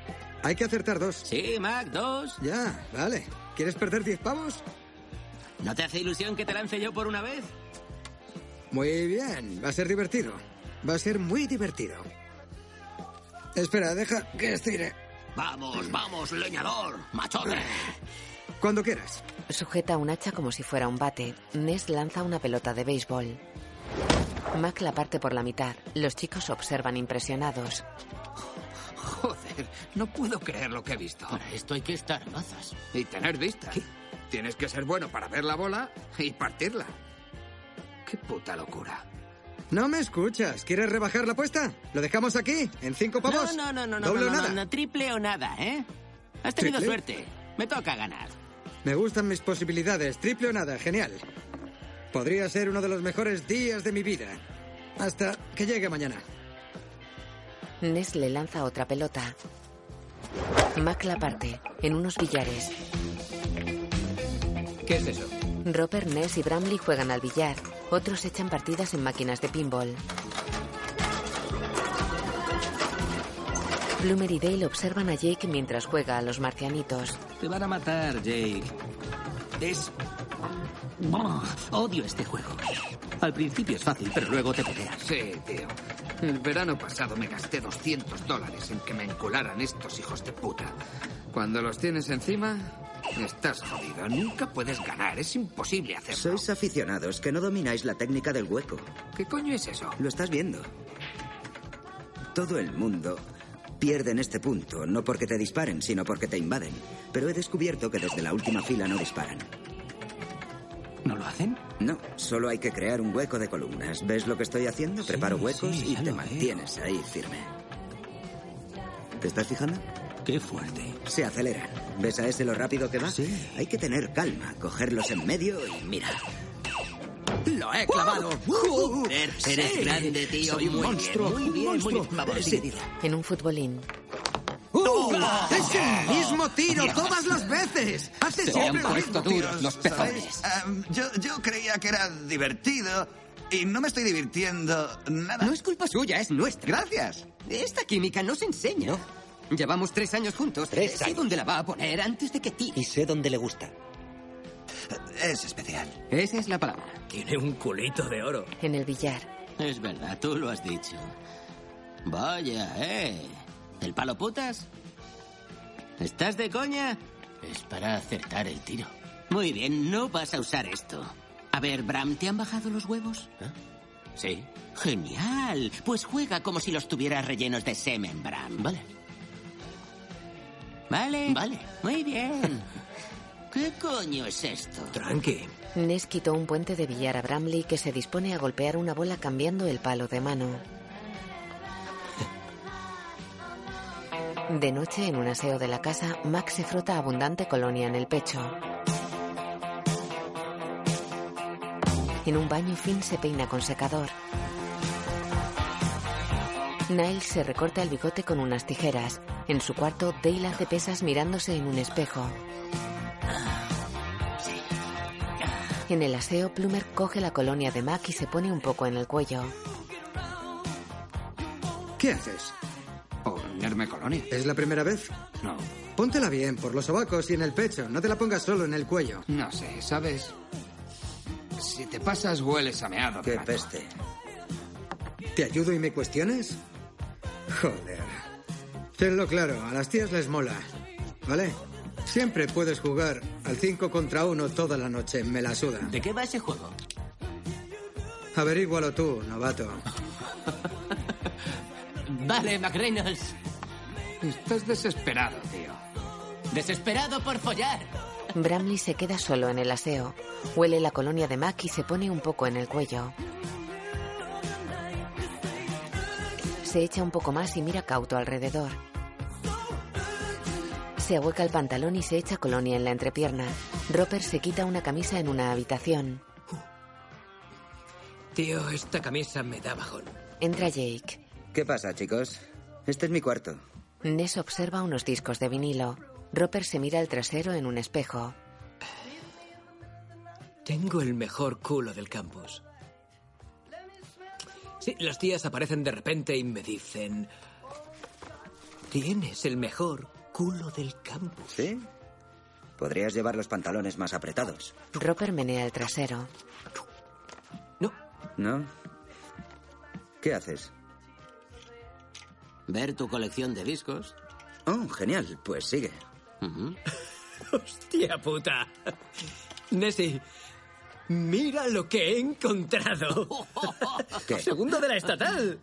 Hay que acertar dos. Sí, Mac, dos. Ya, vale. ¿Quieres perder diez pavos? ¿No te hace ilusión que te lance yo por una vez? Muy bien, va a ser divertido. Va a ser muy divertido. Espera, deja que estire. Vamos, vamos, leñador, machote. Cuando quieras. Sujeta un hacha como si fuera un bate. Ness lanza una pelota de béisbol. Mac la parte por la mitad. Los chicos observan impresionados. Joder, no puedo creer lo que he visto. Para esto hay que estar mazas. Y tener vista. Tienes que ser bueno para ver la bola y partirla. Qué puta locura. No me escuchas. ¿Quieres rebajar la apuesta? ¿Lo dejamos aquí? ¿En cinco pavos? No, no, no, no, no, ¿Doble no, o no, nada? no, triple o nada, ¿eh? Has tenido ¿Triple? suerte. Me toca ganar. Me gustan mis posibilidades. Triple o nada. Genial. Podría ser uno de los mejores días de mi vida. Hasta que llegue mañana. Ness le lanza otra pelota. Mac la parte. En unos billares. ¿Qué es eso? Roper, Ness y Bramley juegan al billar. Otros echan partidas en máquinas de pinball. Plumer y Dale observan a Jake mientras juega a los marcianitos. Te van a matar, Jake. Es... Odio este juego. Al principio es fácil, pero luego te peleas. Sí, tío. El verano pasado me gasté 200 dólares en que me encularan estos hijos de puta. Cuando los tienes encima, estás jodido. Nunca puedes ganar. Es imposible hacerlo. Sois aficionados que no domináis la técnica del hueco. ¿Qué coño es eso? Lo estás viendo. Todo el mundo pierde en este punto, no porque te disparen, sino porque te invaden. Pero he descubierto que desde la última fila no disparan. ¿No lo hacen? No, solo hay que crear un hueco de columnas. ¿Ves lo que estoy haciendo? Preparo huecos sí, y te mantienes ahí firme. ¿Te estás fijando? Qué fuerte. Se aceleran. ¿Ves a ese lo rápido que va? Sí. Hay que tener calma, cogerlos en medio y mira. ¡Lo he clavado! Joder, Eres sí. grande, tío. Soy un muy monstruo, Bien, muy bien, muy monstruo. bien. Vamos, Sí. sigue, sigue. En un futbolín. ¡Es el mismo tiro Dios. todas las veces! ¡Hace Se siempre han puesto duros los pezones. Em, yo, yo creía que era divertido y no me estoy divirtiendo nada. No es culpa suya, es nuestra. Gracias. Esta química no se enseña. Llevamos tres años juntos. Tres sé años. dónde la va a poner antes de que ti. Y sé dónde le gusta. Es especial. Esa es la palabra. Tiene un culito de oro. En el billar. Es verdad, tú lo has dicho. Vaya, ¿eh? ¿El palo putas? ¿Estás de coña? Es para acertar el tiro. Muy bien, no vas a usar esto. A ver, Bram, ¿te han bajado los huevos? Sí. Genial. Pues juega como si los tuvieras rellenos de semen, Bram. Vale. Vale. Vale. Muy bien. [laughs] ¿Qué coño es esto? Tranqui. Ness quitó un puente de billar a Bramley que se dispone a golpear una bola cambiando el palo de mano. De noche, en un aseo de la casa, Max se frota abundante colonia en el pecho. En un baño, Finn se peina con secador. Niles se recorta el bigote con unas tijeras. En su cuarto, Dale hace pesas mirándose en un espejo. En el aseo, Plumer coge la colonia de Mac y se pone un poco en el cuello. ¿Qué haces? Ponerme colonia. ¿Es la primera vez? No. Póntela bien, por los sobacos y en el pecho. No te la pongas solo en el cuello. No sé, ¿sabes? Si te pasas, hueles a meado. Qué peste. ¿Te ayudo y me cuestiones? Joder. Tenlo claro, a las tías les mola. ¿Vale? Siempre puedes jugar al 5 contra 1 toda la noche. Me la suda. ¿De qué va ese juego? Averígualo tú, novato. [laughs] Vale, McReynolds. Estás desesperado, tío. Desesperado por follar. Bramley se queda solo en el aseo. Huele la colonia de Mac y se pone un poco en el cuello. Se echa un poco más y mira cauto alrededor. Se ahueca el pantalón y se echa colonia en la entrepierna. Roper se quita una camisa en una habitación. Tío, esta camisa me da bajón. Entra Jake. ¿Qué pasa, chicos? Este es mi cuarto. Ness observa unos discos de vinilo. Roper se mira el trasero en un espejo. Tengo el mejor culo del campus. Sí, las tías aparecen de repente y me dicen... Tienes el mejor culo del campus. ¿Sí? Podrías llevar los pantalones más apretados. Roper menea el trasero. ¿No? ¿Qué haces? Ver tu colección de discos. Oh, genial. Pues sigue. [laughs] ¡Hostia puta! Nessie, mira lo que he encontrado. [laughs] ¿Qué? Segundo de la estatal.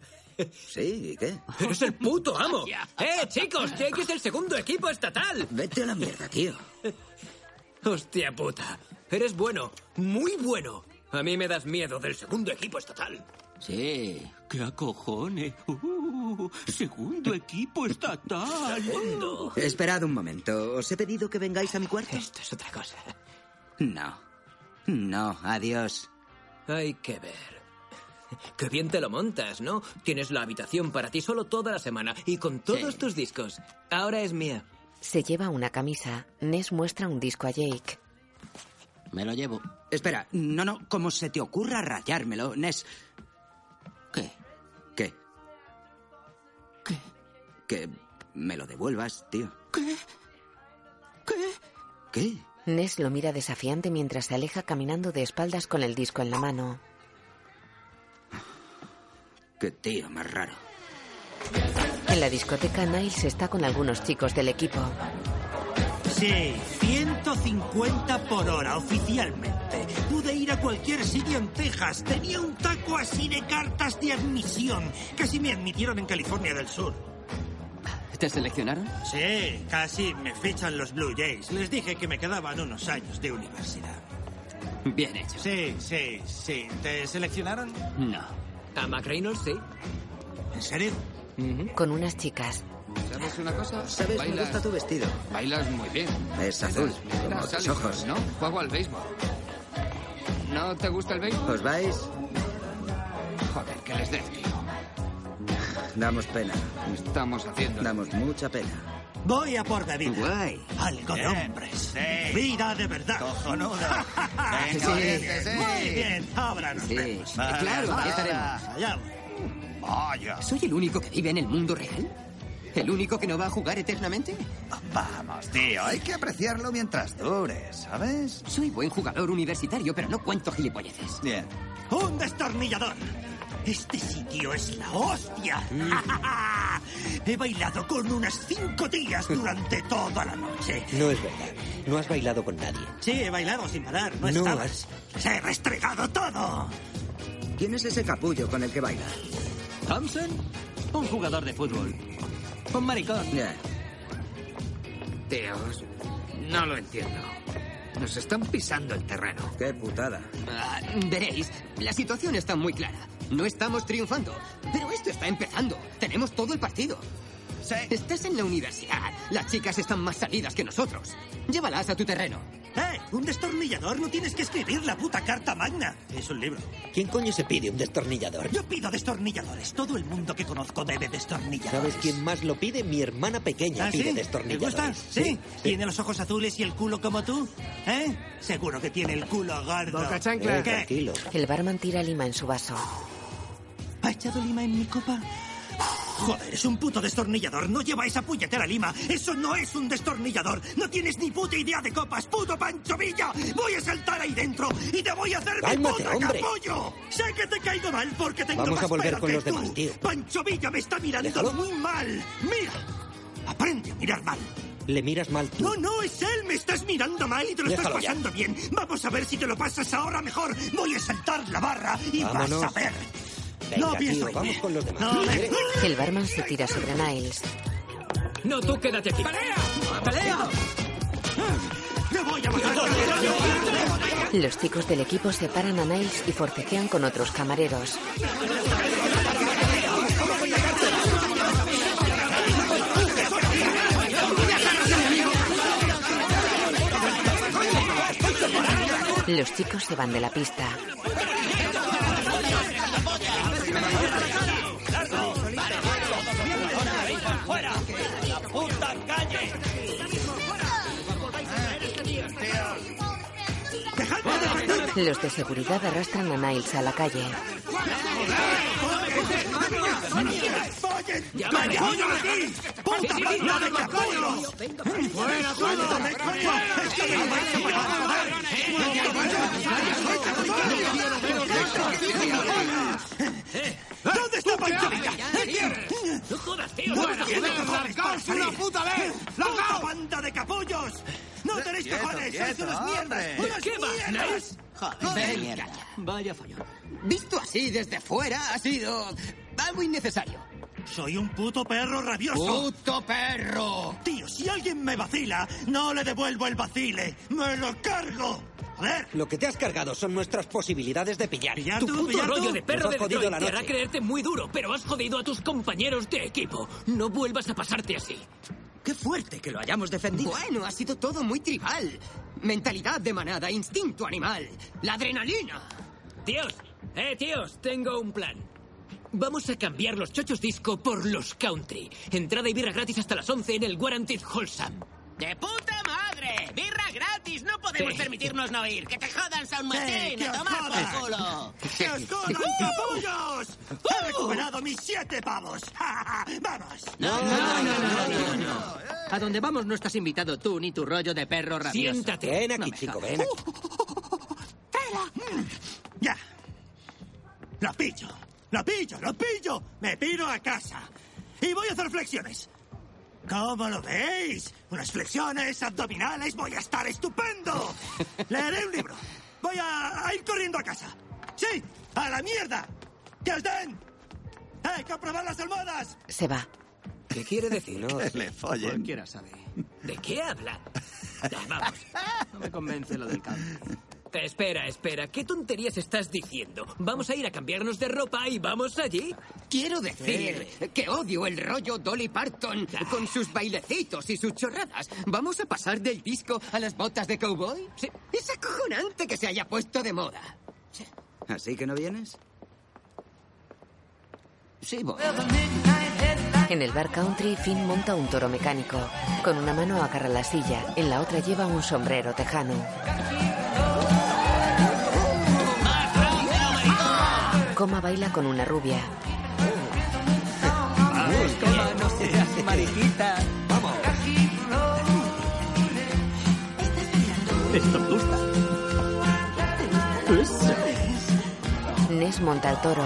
Sí, ¿y qué? ¡Eres el puto amo! [laughs] ¡Eh, chicos! ¡Jake es el segundo equipo estatal! Vete a la mierda, tío. ¡Hostia puta! Eres bueno, muy bueno. A mí me das miedo del segundo equipo estatal. Sí. ¿Qué acojones? Uh, segundo equipo estatal. Esperad un momento. ¿Os he pedido que vengáis a mi cuarto? Esto es otra cosa. No. No, adiós. Hay que ver. Qué bien te lo montas, ¿no? Tienes la habitación para ti solo toda la semana y con todos Sí. tus discos. Ahora es mía. Se lleva una camisa. Ness muestra un disco a Jake. Me lo llevo. Espera, no, no, como se te ocurra rayármelo, Ness. ¿Qué? ¿Qué? Que me lo devuelvas, tío. ¿Qué? ¿Qué? ¿Qué? Ness lo mira desafiante mientras se aleja caminando de espaldas con el disco en la mano. Qué tío más raro. En la discoteca, Niles está con algunos chicos del equipo. Sí, 150 por hora oficialmente. Pude ir a cualquier sitio en Texas. Tenía un taco así de cartas de admisión. Casi me admitieron en California del Sur. ¿Te seleccionaron? Sí, casi me fichan los Blue Jays. Les dije que me quedaban unos años de universidad. Bien hecho. Sí, sí, sí. ¿Te seleccionaron? No. A McReynolds, sí. ¿En serio? Con unas chicas. ¿Sabes una cosa? ¿Sabes? Me gusta tu vestido. Bailas muy bien. Es azul, como tus ojos. ¿No? Juego al béisbol. ¿No te gusta el béisbol? ¿Os vais? Joder, que les des, tío. Damos pena. Estamos haciendo. Damos mucha pena. Voy a por David. Guay. Algo de hombres. sí. Vida de verdad. Cojonudo. [laughs] Venga, Sí. Muy bien, ahora nos Sí. vemos. Vale, claro, ya estaremos. Allá. Vaya. ¿Soy el único que vive en el mundo real? ¿El único que no va a jugar eternamente? Vamos, tío, hay que apreciarlo mientras dure, ¿sabes? Soy buen jugador universitario, pero no cuento gilipolleces. Bien. ¡Un destornillador! Este sitio es la hostia. [laughs] He bailado con unas cinco tías durante toda la noche. No es verdad. No has bailado con nadie. Sí, he bailado sin parar. No, No estabas. Se he restregado todo. ¿Quién es ese capullo con el que baila? ¿Thompson? Un jugador de fútbol. Un maricón. Ya. Tíos, no lo entiendo. Nos están pisando el terreno. Qué putada. Ah, veréis, la situación está muy clara. No estamos triunfando, pero esto está empezando. Tenemos todo el partido. Estás en la universidad. Las chicas están más salidas que nosotros. Llévalas a tu terreno. ¡Eh! Un destornillador no tienes que escribir la puta carta magna. Es un libro. ¿Quién coño se pide un destornillador? Yo pido destornilladores. Todo el mundo que conozco debe destornilladores. ¿Sabes quién más lo pide? Mi hermana pequeña ¿Ah, pide sí? ¿Te destornilladores. gusta? ¿Sí? ¿Tiene los ojos azules y el culo como tú? ¿Eh? Seguro que tiene el culo gordo. Boca chancla. Eh, ¿Qué? tranquilo. El barman tira lima en su vaso. ¿Ha echado lima en mi copa? Joder, es un puto destornillador. No lleva esa puñetera lima. Eso no es un destornillador. No tienes ni puta idea de copas, puto Pancho Villa. Voy a saltar ahí dentro y te voy a hacer mi Cálmate, puta hombre. capullo. Sé que te caigo mal porque tengo Vamos más a volver con que los demás, tú. tío. Pancho Villa me está mirando Déjalo. muy mal. Mira. Aprende a mirar mal. Le miras mal tú. No, no, es él. Me estás mirando mal y te lo Déjalo estás ya. pasando bien. Vamos a ver si te lo pasas ahora mejor. Voy a saltar la barra y Vámonos. vas a ver. Venga, no pienso tío, vamos con los demás. No, me- El barman se tira sobre Niles. No, tú quédate aquí. ¡Pelea! ¡Te voy a matar! Los chicos del equipo separan a Niles y forcejean con otros camareros. Los chicos se van de la pista. Los de seguridad arrastran a Niles a la calle. ¿Dónde está Pancho Villa? ¡No jodas, tío! ¡No tiene cojones una puta vez! ¡Puta ¡Largaos! banda de capullos! ¡No tenéis cojones! ¡Sois unas mierdas! ¡Unas ¿Qué va, mierdas! Joder, mierda. Vaya follón. Visto así desde fuera ha sido algo innecesario. ¡Soy un puto perro rabioso! ¡Puto perro! Tío, si alguien me vacila, no le devuelvo el vacile. ¡Me lo cargo! Joder. Lo que te has cargado son nuestras posibilidades de pillar. ¿Pillar Tu tú, puto pillar tú? rollo de perro de jodido la te hará noche. creerte muy duro, pero has jodido a tus compañeros de equipo. No vuelvas a pasarte así. Qué fuerte que lo hayamos defendido. Bueno, ha sido todo muy tribal. Mentalidad de manada, instinto animal, la adrenalina. Tíos, eh, tíos, tengo un plan. Vamos a cambiar los chochos disco por los country. Entrada y birra gratis hasta las 11 en el Guaranteed Wholesome. ¡De puta madre! ¡Birra gratis! No podemos Sí. permitirnos no ir. ¡Que te jodan, San ¡Eh, Martín! que ¡A os tomar jodan! por culo! ¡Que os jodan, capullos! ¡He recuperado mis siete pavos! [laughs] ¡Vamos! No, no, no, no, no, no, A donde vamos no estás invitado tú ni tu rollo de perro rabioso. Siéntate. Ven aquí, chico, ven aquí. ¡Ya! ¡Lo pillo! ¡Lo pillo! ¡Lo pillo! ¡Me piro a casa! Y voy a hacer flexiones. ¿Cómo lo veis? Unas flexiones abdominales. Voy a estar estupendo. [laughs] Leeré un libro. Voy a, a ir corriendo a casa. ¡Sí! ¡A la mierda! ¡Que os den! ¡Hay que probar las almohadas! Se va. ¿Qué quiere decir? No [laughs] le follen. Cualquiera sabe. ¿De qué habla? Ya, [laughs] Vamos. No me convence lo del cambio. Espera, espera. ¿Qué tonterías estás diciendo? Vamos a ir a cambiarnos de ropa y vamos allí. Quiero decir que odio el rollo Dolly Parton con sus bailecitos y sus chorradas. ¿Vamos a pasar del disco a las botas de cowboy? Sí. Es acojonante que se haya puesto de moda. ¿Así que no vienes? Sí, voy. En el bar country, Finn monta un toro mecánico. Con una mano agarra la silla, en la otra lleva un sombrero tejano. Coma baila con una rubia. Vamos, coma, no seas mariquita. Vamos. Esto me gusta. Eso. Ness monta el toro.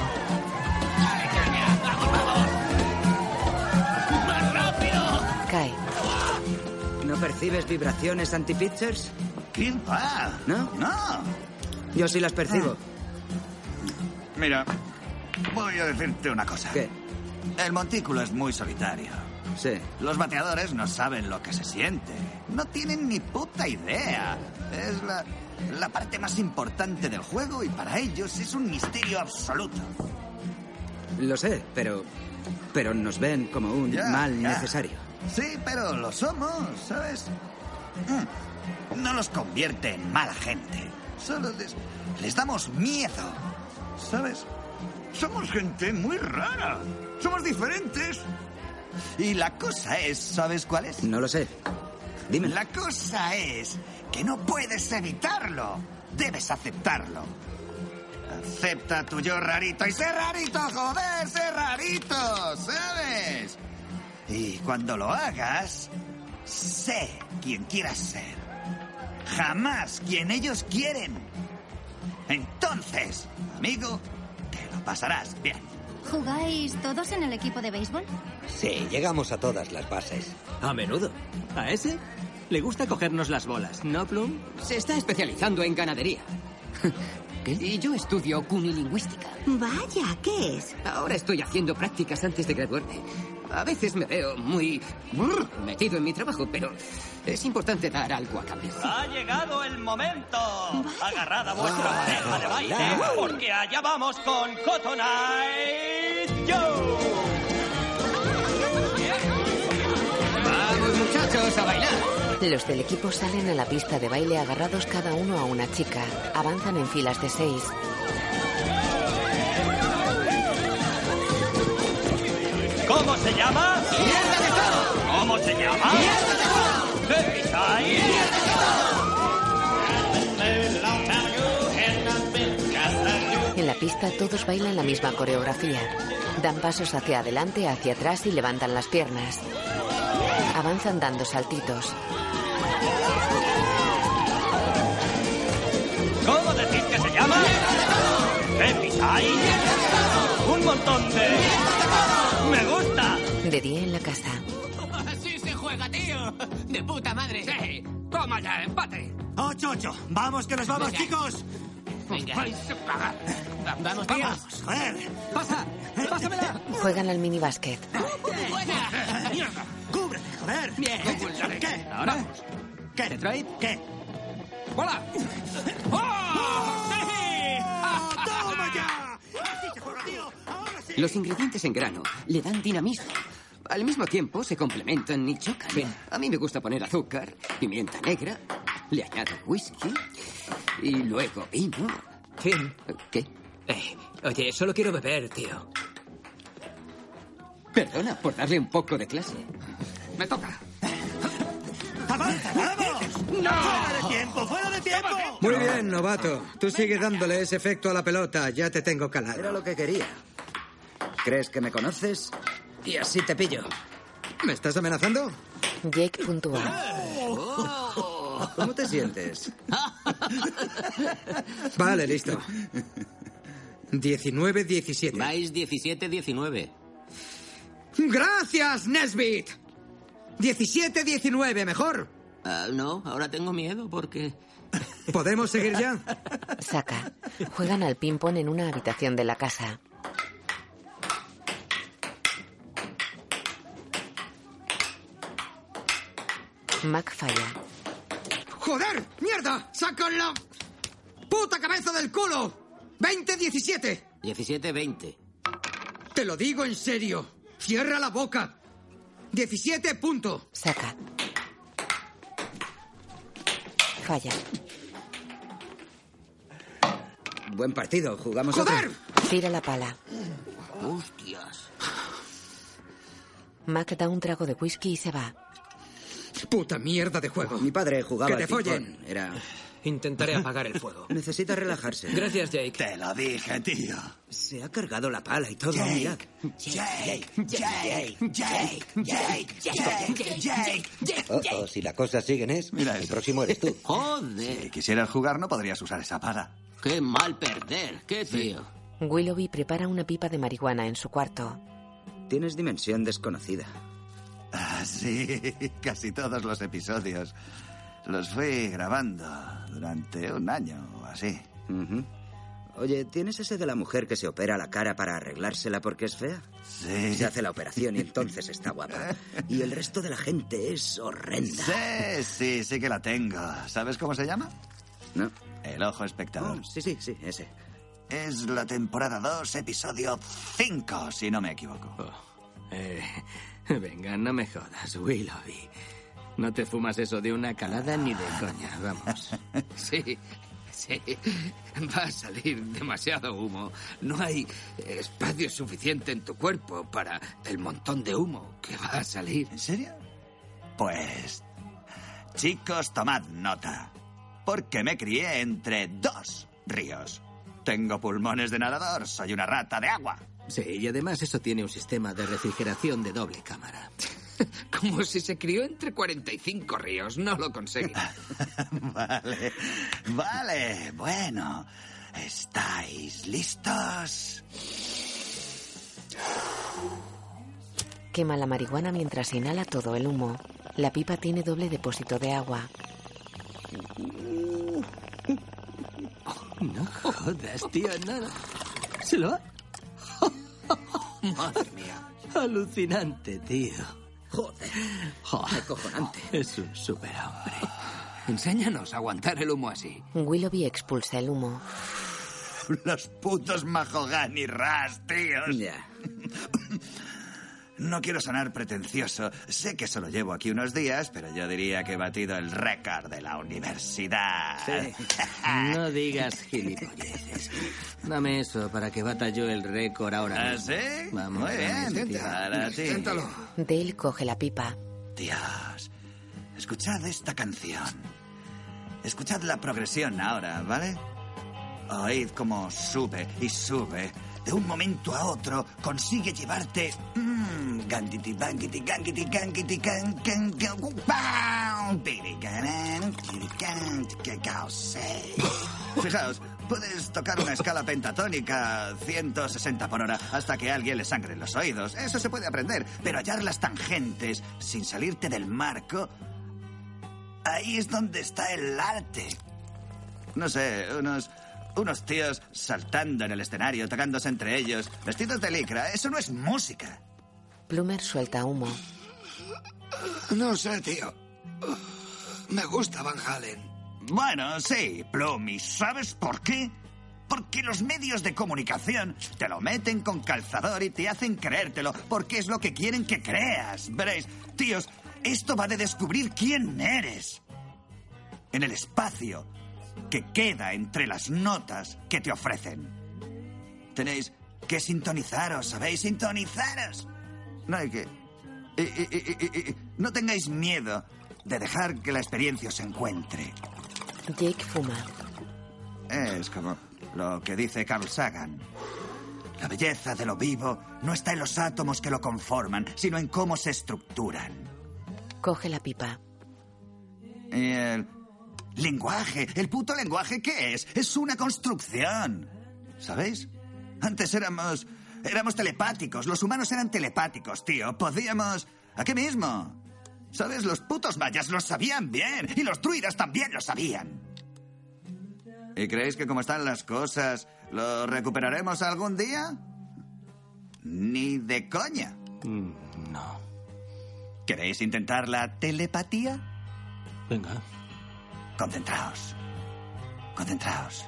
Cae. ¿No percibes vibraciones anti-pitchers? ¿Quién va? ¿No? No. Yo sí las percibo. Mira, voy a decirte una cosa. ¿Qué? El montículo es muy solitario. Sí. Los bateadores no saben lo que se siente. No tienen ni puta idea. Es la, la parte más importante del juego y para ellos es un misterio absoluto. Lo sé, pero. Pero nos ven como un Ya, mal ya. necesario. Sí, pero lo somos, ¿sabes? Mm. No los convierte en mala gente. Solo les, les damos miedo. ¿Sabes? Somos gente muy rara. Somos diferentes. Y la cosa es, ¿sabes cuál es? No lo sé. Dime. La cosa es que no puedes evitarlo. Debes aceptarlo. Acepta tu yo rarito y sé rarito, joder, sé rarito, ¿sabes? Y cuando lo hagas, sé quien quieras ser. Jamás quien ellos quieren. Entonces, amigo, te lo pasarás bien. ¿Jugáis todos en el equipo de béisbol? Sí, llegamos a todas las bases. A menudo. ¿A ese? Le gusta cogernos las bolas, ¿no, Plum? Se está especializando en ganadería. [laughs] Y yo estudio cunilingüística. Vaya, ¿qué es? Ahora estoy haciendo prácticas antes de graduarme. A veces me veo muy brr, metido en mi trabajo, pero es importante dar algo a cambio. Ha llegado el momento. Agarrad a vuestra pareja de baile, porque allá vamos con Cotton Eye Joe. ¡Vamos, muchachos, a bailar! Los del equipo salen a la pista de baile agarrados cada uno a una chica. Avanzan en filas de seis. ¿Cómo se llama? ¡Mierda de todo! ¿Cómo se llama? ¡Mierda de todo! Davis Eye. En la pista todos bailan la misma coreografía. Dan pasos hacia adelante, hacia atrás y levantan las piernas. Avanzan dando saltitos. ¿Cómo decís que se llama? Davis Eye. Un montón de... Me gusta. De día en la casa. [laughs] ¡Así se juega, tío! ¡De puta madre! Sí. Toma ya, empate. 8-8. Vamos, que nos vamos, Venga. chicos. Venga. Vamos, tío. Vamos, joder. Pasa. Pásamela. Juegan al minibásquet. ¡Buena! Mierda. Cúbrete, joder. Bien. ¿Qué? Ahora. ¿Qué? ¿Detroit? ¿Qué? ¡Hola! [laughs] ¡Oh! Los ingredientes en grano le dan dinamismo. Al mismo tiempo se complementan y chocan. A mí me gusta poner azúcar, pimienta negra, le añado whisky y luego vino. Tim, ¿Qué? eh, oye, solo quiero beber, tío. Perdona por darle un poco de clase. Me toca. ¡Avanza, vamos! ¡No! ¡Fuera de tiempo, fuera de tiempo! Muy bien, novato. Tú sigue dándole ese efecto a la pelota. Ya te tengo calado. Era lo que quería. ¿Crees que me conoces? Y así te pillo. ¿Me estás amenazando? Jake puntúa. ¿Cómo te sientes? [laughs] Vale, listo. 19-17. Vais 17-19. Gracias, Nesbit. 17-19, mejor. Ah, no, ahora tengo miedo porque... ¿Podemos seguir ya? Saca. Juegan al ping-pong en una habitación de la casa. Mac falla. ¡Joder! ¡Mierda! ¡Saca la puta cabeza del culo! ¡20-17! 17-20. Te lo digo en serio. Cierra la boca. 17 punto. Saca. Falla. Buen partido, jugamos ¡Joder! otro. Tira la pala. Hostias. Mac da un trago de whisky y se va. Puta mierda de juego. Mi padre jugaba Que te al follen. Era... Intentaré apagar el fuego. Necesita relajarse. Gracias, Jake. Te lo dije, tío. Se ha cargado la pala y todo, mirad. Jake, Jake, Jake, Jake, Jake, Jake. Oh, oh, si la cosa sigue en es, Mira el próximo eres tú. Joder. Si quisieras jugar, no podrías usar esa pala. Qué mal perder. Qué tío. Willoughby prepara una pipa de marihuana en su cuarto. Tienes dimensión desconocida. Ah, sí, [laughs] casi todos los episodios. Los fui grabando durante un año o así. Oye, ¿tienes ese de la mujer que se opera la cara para arreglársela porque es fea? Sí. Se hace la operación y entonces está guapa. Y el resto de la gente es horrenda. Sí, sí, sí que la tengo. ¿Sabes cómo se llama? ¿No? El Ojo Espectador. Oh, sí, sí, sí, ese. Es la temporada 2, episodio 5, si no me equivoco. Eh, [laughs] venga, no me jodas, Willoughby. No te fumas eso de una calada ni de coña, vamos. [laughs] Sí, sí. Va a salir demasiado humo. No hay espacio suficiente en tu cuerpo para el montón de humo que va a salir. ¿En serio? Pues... Chicos, tomad nota. Porque me crié entre dos ríos. Tengo pulmones de nadador, soy una rata de agua. Sí, y además eso tiene un sistema de refrigeración de doble cámara. [laughs] Como si se crió entre 45 ríos. No lo conseguirá. [laughs] Vale, vale, bueno. ¿Estáis listos? Quema la marihuana mientras inhala todo el humo. La pipa tiene doble depósito de agua. No jodas, tío, nada. ¿Se lo ha...? Madre mía. Alucinante, tío. Joder. Acojonante. Es un superhombre. Enséñanos a aguantar el humo así. Willoughby expulsa el humo. Los putos Mahogany Ras, tíos. Ya. [laughs] No quiero sonar pretencioso. Sé que solo llevo aquí unos días, pero yo diría que he batido el récord de la universidad. [laughs] No digas gilipolleces. Dame eso para que bata yo el récord ahora ¿Ah, sí? Vamos, Muy bien. ti. Dale coge la pipa. Dios, escuchad esta canción. Escuchad la progresión ahora, ¿vale? Oíd cómo sube y sube. De un momento a otro consigue llevarte. Mmm. Fijaos, puedes tocar una escala pentatónica 160 por hora hasta que alguien le sangre en los oídos. Eso se puede aprender, pero hallar las tangentes sin salirte del marco, ahí es donde está el arte. No sé, unos unos tíos saltando en el escenario, tocándose entre ellos, vestidos de licra, eso no es música. Plumer suelta humo. No sé, tío. Me gusta Van Halen. Bueno, sí, Plum, sabes por qué? Porque los medios de comunicación te lo meten con calzador y te hacen creértelo, porque es lo que quieren que creas. Veréis, tíos, esto va de descubrir quién eres. En el espacio que queda entre las notas que te ofrecen. Tenéis que sintonizaros, ¿sabéis? Sintonizaros. No hay que... y- y- y- y- y- no tengáis miedo de dejar que la experiencia os encuentre. Jake fuma. Es como lo que dice Carl Sagan. La belleza de lo vivo no está en los átomos que lo conforman, sino en cómo se estructuran. Coge la pipa. Y el lenguaje, el puto lenguaje, ¿qué es? Es una construcción. ¿Sabéis? Antes éramos... Éramos telepáticos. Los humanos eran telepáticos, tío. Podíamos... ¿A qué mismo? ¿Sabes? Los putos mayas lo sabían bien. Y los druidas también lo sabían. ¿Y creéis que como están las cosas, lo recuperaremos algún día? Ni de coña. No. ¿Queréis intentar la telepatía? Venga. Concentraos. Concentraos.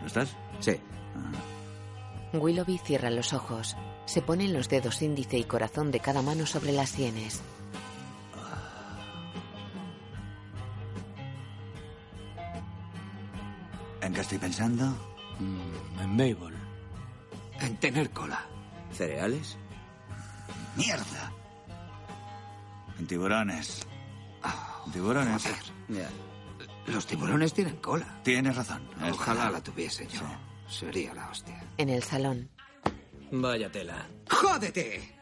¿Lo estás? Sí. Willoughby cierra los ojos. Se ponen los dedos índice y corazón de cada mano sobre las sienes. ¿En qué estoy pensando? Mm, en Mabel. En tener cola. ¿Cereales? ¡Mierda! En tiburones. Tiburones. Los tiburones tienen cola. Tienes razón. Ojalá la tuviese yo. Sería la hostia. En el salón. Vaya tela. ¡Jódete!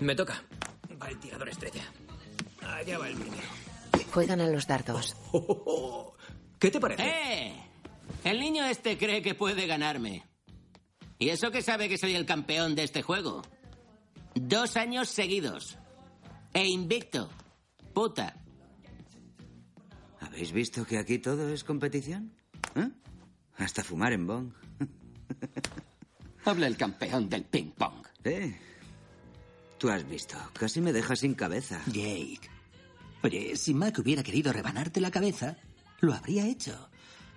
Me toca. Va el tirador estrella. Allá va el primero. Juegan a los dardos. ¿Qué te parece? ¡Eh! El niño este cree que puede ganarme. ¿Y eso que sabe que soy el campeón de este juego? Dos años seguidos. E invicto. Puta. ¿Habéis visto que aquí todo es competición? ¿Eh? Hasta fumar en bong. [laughs] Habla el campeón del ping-pong. Sí. Tú has visto. Casi me deja sin cabeza. Jake. Oye, si Mac hubiera querido rebanarte la cabeza, lo habría hecho.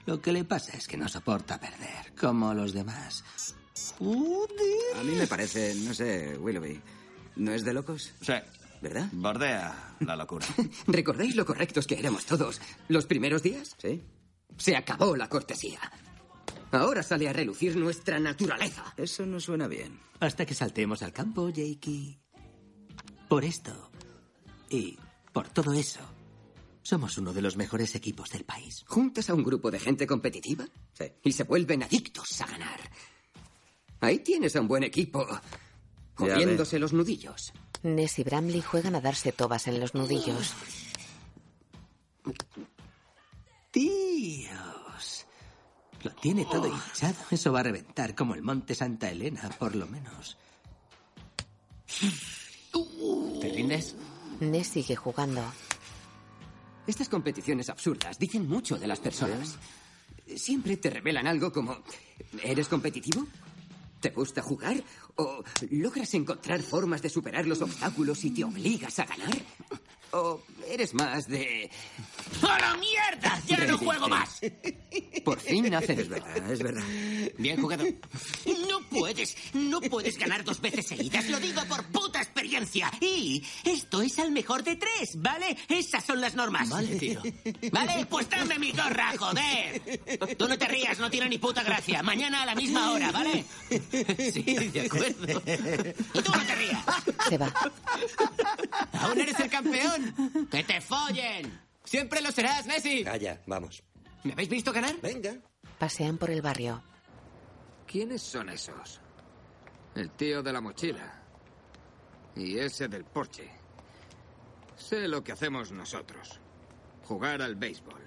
Lo que le pasa es que no soporta perder, como los demás. A mí me parece, no sé, Willoughby. ¿No es de locos? Sí. ¿Verdad? Bordea la locura. [laughs] ¿Recordáis lo correctos que éramos todos los primeros días? Sí. Se acabó la cortesía. Ahora sale a relucir nuestra naturaleza. Eso no suena bien. Hasta que saltemos al campo, Jakey. Por esto. Y por todo eso. Somos uno de los mejores equipos del país. ¿Juntas a un grupo de gente competitiva? Sí. Y se vuelven adictos a ganar. Ahí tienes a un buen equipo. Comiéndose los nudillos. Ness y Bramley juegan a darse tobas en los nudillos. Tíos. Lo tiene todo hinchado. Eso va a reventar como el monte Santa Elena, por lo menos. ¿Te rindes? Ness sigue jugando. Estas competiciones absurdas dicen mucho de las personas. Siempre te revelan algo como, ¿eres competitivo? ¿Te gusta jugar? ¿O logras encontrar formas de superar los obstáculos y te obligas a ganar? ¿O eres más de... ¡A la mierda! ¡Ya no juego más! Por fin haces... Es verdad, es verdad. Bien jugado. No puedes, no puedes ganar dos veces seguidas, lo digo por puta experiencia. Y esto es al mejor de tres, ¿vale? Esas son las normas. Vale, tío. Vale, pues dame mi gorra, joder. Tú no te rías, no tiene ni puta gracia. Mañana a la misma hora, ¿vale? Sí, de acuerdo. Y tú no te rías. Se va. ¿Aún eres el campeón? ¡Que te follen! Siempre lo serás, Messi. Calla, vamos. ¿Me habéis visto ganar? Venga. Pasean por el barrio. ¿Quiénes son esos? El tío de la mochila. Y ese del porche. Sé lo que hacemos nosotros. Jugar al béisbol.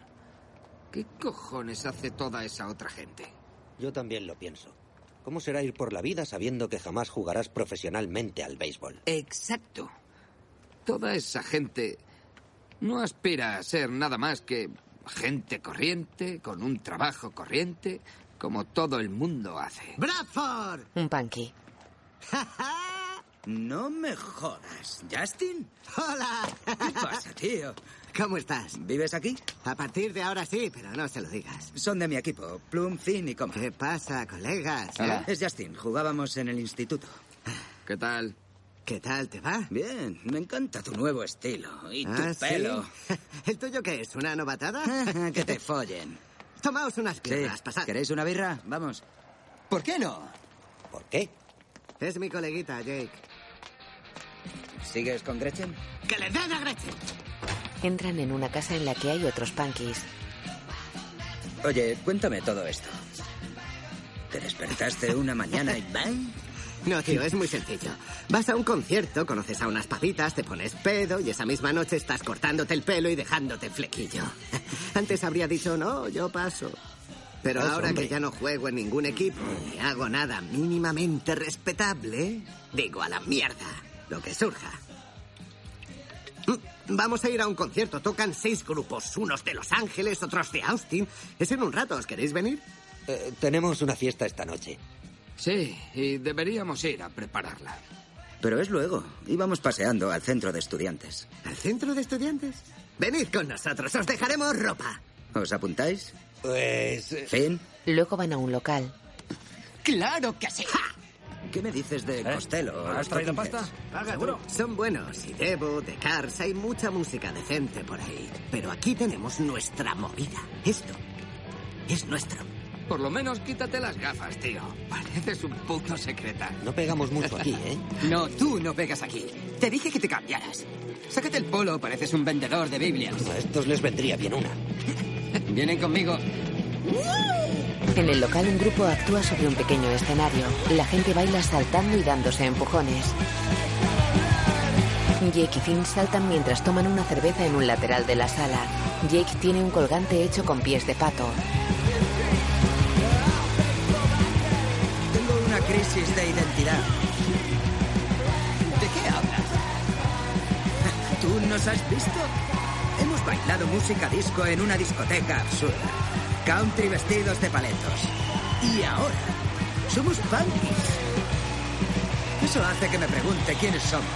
¿Qué cojones hace toda esa otra gente? Yo también lo pienso. ¿Cómo será ir por la vida sabiendo que jamás jugarás profesionalmente al béisbol? Exacto. Toda esa gente no aspira a ser nada más que gente corriente, con un trabajo corriente, como todo el mundo hace. ¡Bradford! Un punky. No me jodas. ¿Justin? ¡Hola! ¿Qué pasa, tío? ¿Cómo estás? ¿Vives aquí? A partir de ahora sí, pero no se lo digas. Son de mi equipo, Plum, Finn y Coma. ¿Qué pasa, colegas? Hola. Es Justin, jugábamos en el instituto. ¿Qué tal? ¿Qué tal te va? Bien, me encanta tu nuevo estilo y tu ¿Ah, sí? pelo. [laughs] ¿El tuyo qué es? ¿Una novatada? [laughs] que te [laughs] follen. Tomaos unas Sí, birras, pasad. ¿queréis una birra? Vamos. ¿Por qué no? ¿Por qué? Es mi coleguita, Jake. ¿Sigues con Gretchen? ¡Que le den a Gretchen! Entran en una casa en la que hay otros punkies. Oye, cuéntame todo esto. ¿Te despertaste una mañana y ¡bang! No, tío, es muy sencillo. Vas a un concierto, conoces a unas papitas, te pones pedo y esa misma noche estás cortándote el pelo y dejándote flequillo. [laughs] Antes habría dicho, no, yo paso. Pero Paso, ahora hombre. que ya no juego en ningún equipo ni hago nada mínimamente respetable, digo a la mierda, lo que surja. Mm, Vamos a ir a un concierto. Tocan seis grupos, unos de Los Ángeles, otros de Austin. Es en un rato. ¿Os queréis venir? Eh, tenemos una fiesta esta noche. Sí, y deberíamos ir a prepararla. Pero es luego. Íbamos paseando al centro de estudiantes. ¿Al centro de estudiantes? Venid con nosotros, os dejaremos ropa. ¿Os apuntáis? Pues... ¿Finn? Luego van a un local. ¡Claro que sí! ¿Qué me dices de Costello? ¿Has traído pasta? ¿Seguro? Son buenos, y Devo, de Cars, hay mucha música decente por ahí. Pero aquí tenemos nuestra movida. Esto es nuestro. Por lo menos quítate las gafas, tío. Pareces un puto secretario. No pegamos mucho aquí, ¿eh? [laughs] No, tú no pegas aquí. Te dije que te cambiaras. Sácate el polo, pareces un vendedor de Biblias. A estos les vendría bien una. [laughs] Vienen conmigo. En el local un grupo actúa sobre un pequeño escenario. La gente baila saltando y dándose empujones. Jake y Finn saltan mientras toman una cerveza en un lateral de la sala. Jake tiene un colgante hecho con pies de pato. Crisis de identidad. ¿De qué hablas? [laughs] ¿Tú nos has visto? Hemos bailado música disco en una discoteca absurda. Country vestidos de paletos. Y ahora somos punkies. Eso hace que me pregunte quiénes somos.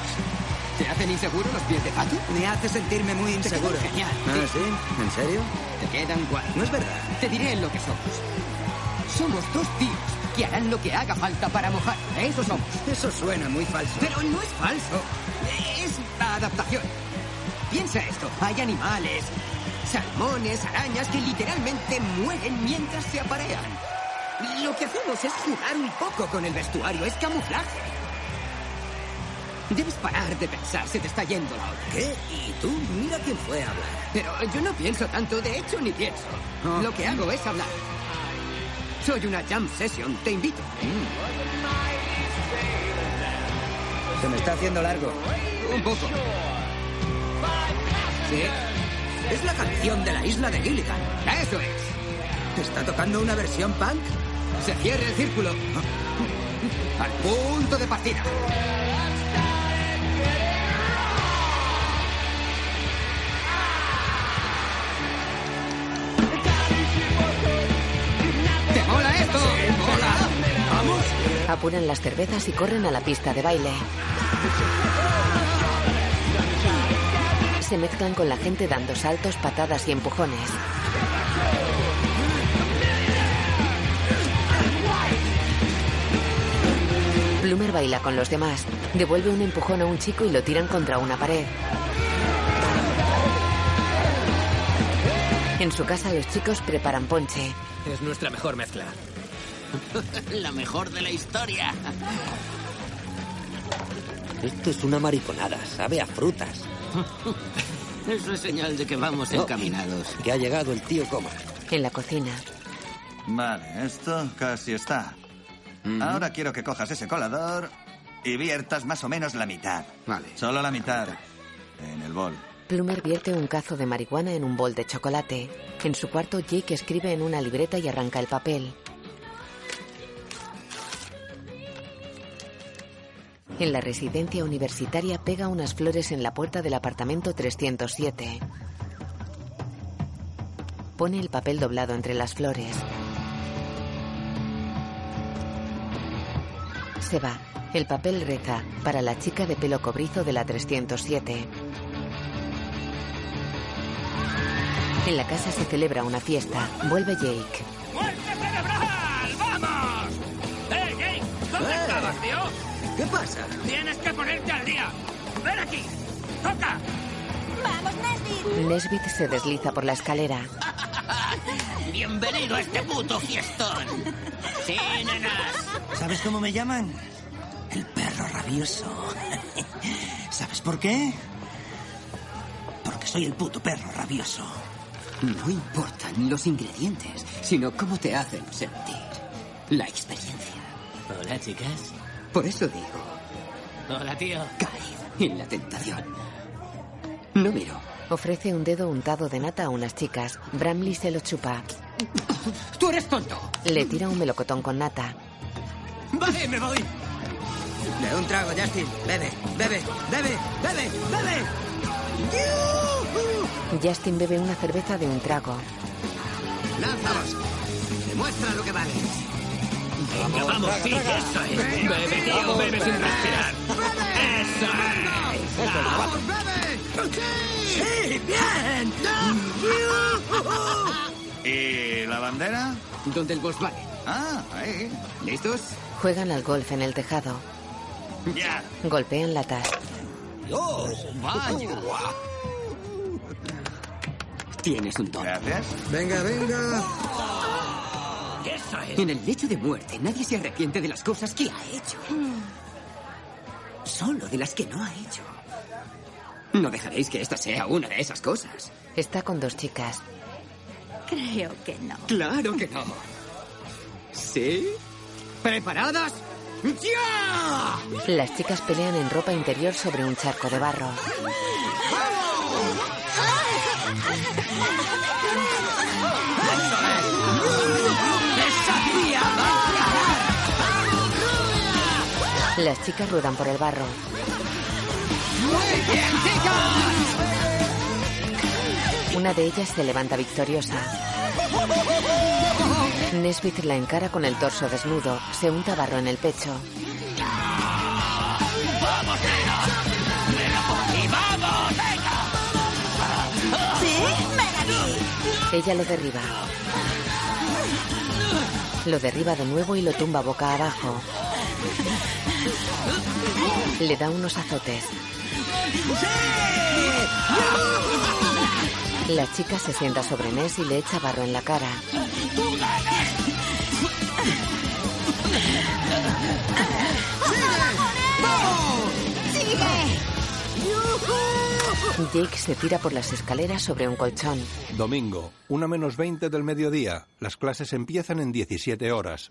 ¿Te hacen inseguro los pies de pato? Me hace sentirme muy Te inseguro. quedan genial. ¿Ah, sí? ¿En serio? Te quedan guay. No es verdad. Te diré lo que somos. Somos dos tíos que harán lo que haga falta para mojar. Eso somos. Eso suena muy falso. Pero no es falso. Es adaptación. Piensa esto. Hay animales, salmones, arañas que literalmente mueren mientras se aparean. Lo que hacemos es jugar un poco con el vestuario. Es camuflaje. Debes parar de pensar. Se te está yendo la hora. ¿Qué? ¿Y tú? Mira quién fue a hablar. Pero yo no pienso tanto. De hecho, ni pienso. Ah. Lo que hago es hablar. Soy una jam session. Te invito. Se me está haciendo largo. Un poco. Sí. Es la canción de la isla de Gilligan. Eso es. ¿Está tocando una versión punk? Se cierre el círculo. [laughs] Al punto de partida. Apuran las cervezas y corren a la pista de baile. Se mezclan con la gente dando saltos, patadas y empujones. Plumer baila con los demás. Devuelve un empujón a un chico y lo tiran contra una pared. En su casa los chicos preparan ponche. Es nuestra mejor mezcla. [laughs] La mejor de la historia. Esto es una mariconada, sabe a frutas. [laughs] Eso es señal de que vamos No. encaminados. Que ha llegado el tío Coma. En la cocina. Vale, esto casi está. Ahora quiero que cojas ese colador y viertas más o menos la mitad. Vale. Solo la mitad. En el bol. Plumer vierte un cazo de marihuana en un bol de chocolate. En su cuarto, Jake escribe en una libreta y arranca el papel. En la residencia universitaria pega unas flores en la puerta del apartamento 307. Pone el papel doblado entre las flores. Se va. El papel reza para la chica de pelo cobrizo de la 307. En la casa se celebra una fiesta. Vuelve Jake. ¡Muerte cerebral! ¡Vamos! ¡Eh, Jake! ¿Dónde ¡Eh! estabas, tío? ¿Qué pasa? Tienes que ponerte al día. ¡Ven aquí! ¡Toca! ¡Vamos, Nesbit! Nesbit se desliza por la escalera. [laughs] Bienvenido a este puto fiestón. Sí, nenas. ¿Sabes cómo me llaman? El perro rabioso. [laughs] ¿Sabes por qué? Porque soy el puto perro rabioso. No importan los ingredientes, sino cómo te hacen sentir. La experiencia. Hola, chicas. Por eso digo, Hola, tío. cae en la tentación. No miro. Ofrece un dedo untado de nata a unas chicas. Bramley se lo chupa. ¡Tú eres tonto! Le tira un melocotón con nata. Vale, me voy. Bebe un trago, Justin. Bebe, bebe, bebe, bebe, bebe. Justin bebe una cerveza de un trago. ¡Lánzalos! Demuestra lo que vales. Venga, vamos, sí, eso es. Bebe, tío, bebe sin respirar. Eso es. ¡Vamos, bebe! ¡Sí, bien! [laughs] ¿Y la bandera? ¿Dónde el Volkswagen? Ah, ahí. ¿Listos? Juegan al golf en el tejado. Ya. Golpean latas. ¡Dios! ¡Vaya! Tienes un don. Gracias. Venga, venga. Eso es. En el lecho de muerte nadie se arrepiente de las cosas que ha hecho. Solo de las que no ha hecho. No dejaréis que esta sea una de esas cosas. Está con dos chicas. Creo que no. Claro que no. ¿Sí? ¿Preparadas? ¡Ya! Las chicas pelean en ropa interior sobre un charco de barro. Las chicas ruedan por el barro. ¡Muy bien, Una de ellas se levanta victoriosa. Nesbit la encara con el torso desnudo. Se unta barro en el pecho. ¡Vamos, ¡Y vamos! ¿Sí? Ella lo derriba. Lo derriba de nuevo y lo tumba boca abajo. Le da unos azotes. La chica se sienta sobre Ness y le echa barro en la cara. Jake se tira por las escaleras sobre un colchón. Domingo, una menos 20 del mediodía. Las clases empiezan en 17 horas.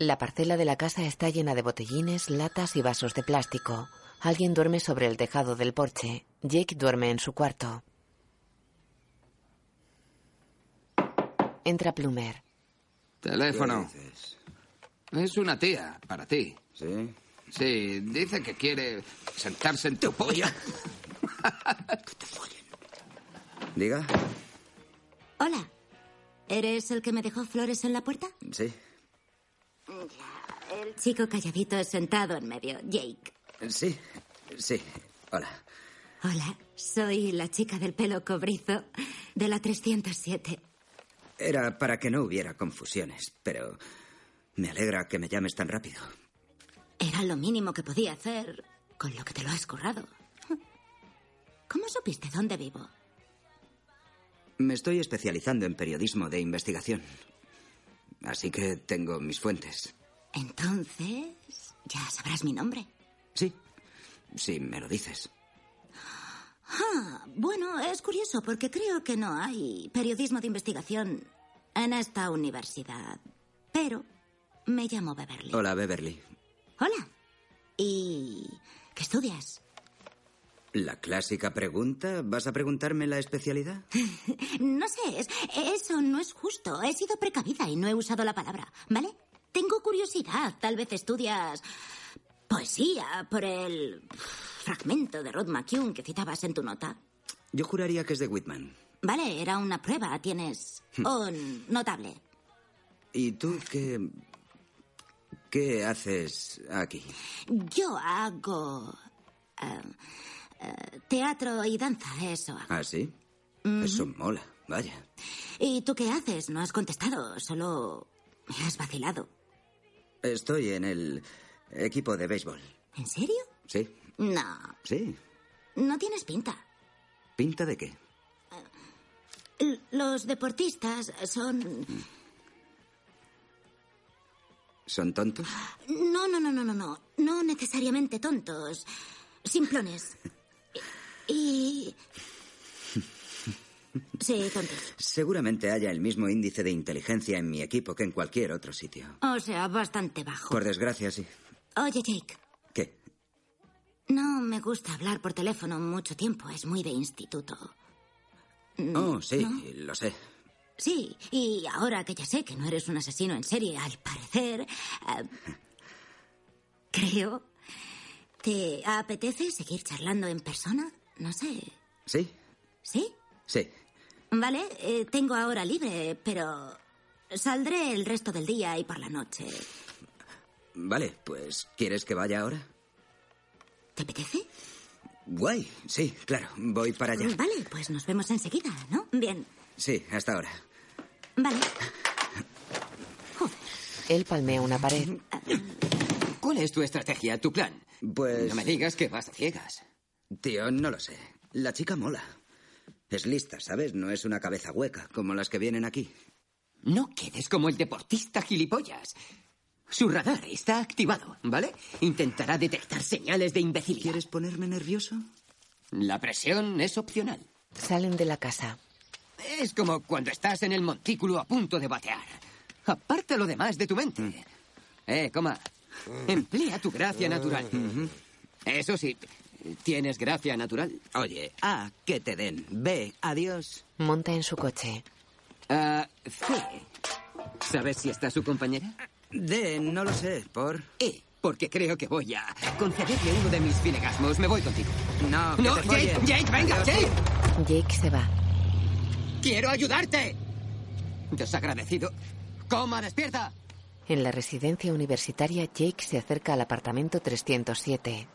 La parcela de la casa está llena de botellines, latas y vasos de plástico. Alguien duerme sobre el tejado del porche. Jake duerme en su cuarto. Entra Plumer. Teléfono. Es una tía, para ti. ¿Sí? Sí, dice que quiere sentarse en tu polla. [laughs] Diga. Hola. ¿Eres el que me dejó flores en la puerta? Sí. El chico calladito sentado en medio, Jake. Sí. Sí. Hola. Hola, soy la chica del pelo cobrizo de la 307. Era para que no hubiera confusiones, pero me alegra que me llames tan rápido. Era lo mínimo que podía hacer con lo que te lo has currado. ¿Cómo supiste dónde vivo? Me estoy especializando en periodismo de investigación. Así que tengo mis fuentes. Entonces, ya sabrás mi nombre. Sí, si me lo dices. Ah, bueno, es curioso porque creo que no hay periodismo de investigación en esta universidad. Pero me llamo Beverly. Hola, Beverly. Hola. ¿Y qué estudias? La clásica pregunta. ¿Vas a preguntarme la especialidad? [laughs] no sé, es- eso no es justo. He sido precavida y no he usado la palabra, ¿vale? Tengo curiosidad. Tal vez estudias poesía por el fragmento de Rod McCune que citabas en tu nota. Yo juraría que es de Whitman. Vale, era una prueba. Tienes un notable. ¿Y tú qué. qué haces aquí? Yo hago eh, teatro y danza, eso hago. ¿Ah, sí? Ujú. Eso mola, vaya. ¿Y tú qué haces? No has contestado, solo me has vacilado. Estoy en el equipo de béisbol. ¿En serio? Sí, No, sí. no tienes pinta. ¿Pinta de qué? Los deportistas son... ¿Son tontos? No, no, no, no, no, no. No necesariamente tontos. Simplones. [laughs] Y... [laughs] Sí, tontos. Seguramente haya el mismo índice de inteligencia en mi equipo que en cualquier otro sitio. O sea, bastante bajo. Por desgracia, sí. Oye, Jake. ¿Qué? No me gusta hablar por teléfono mucho tiempo. Es muy de instituto. Mm, Oh, sí, ¿no? lo sé. Sí, y ahora que ya sé que no eres un asesino en serie, al parecer... eh, [laughs] creo... ¿Te apetece seguir charlando en persona? No sé. ¿Sí? ¿Sí? Sí. Vale, eh, tengo ahora libre, pero... Saldré el resto del día y por la noche. Vale, pues ¿quieres que vaya ahora? ¿Te apetece? Guay, sí, claro, voy para allá. Vale, pues nos vemos enseguida, ¿no? Bien, Sí, hasta ahora. vale. Él palmea una pared. ¿Cuál es tu estrategia, tu plan? Pues... No me digas que vas a ciegas. Tío, no lo sé. La chica mola. Es lista, ¿sabes? No es una cabeza hueca como las que vienen aquí. No quedes como el deportista gilipollas. Su radar está activado, ¿vale? Intentará detectar señales de imbecilidad. ¿Quieres ponerme nervioso? La presión es opcional. Salen de la casa. Es como cuando estás en el montículo a punto de batear. Aparta lo demás de tu mente. Eh, coma. Emplea tu gracia natural. Eso sí, ¿tienes gracia natural? Oye, A, que te den. B, adiós. Monta en su coche. Ah, C. ¿Sabes si está su compañera? D, no lo sé, ¿por? E, porque creo que voy a concederle uno de mis filegasmos. Me voy contigo. No, que No, te Jake, follen. Jake, venga, Adiós, Jake. Jake se va. ¡Quiero ayudarte! Desagradecido. ¡Coma, despierta! En la residencia universitaria, Jake se acerca al apartamento 307.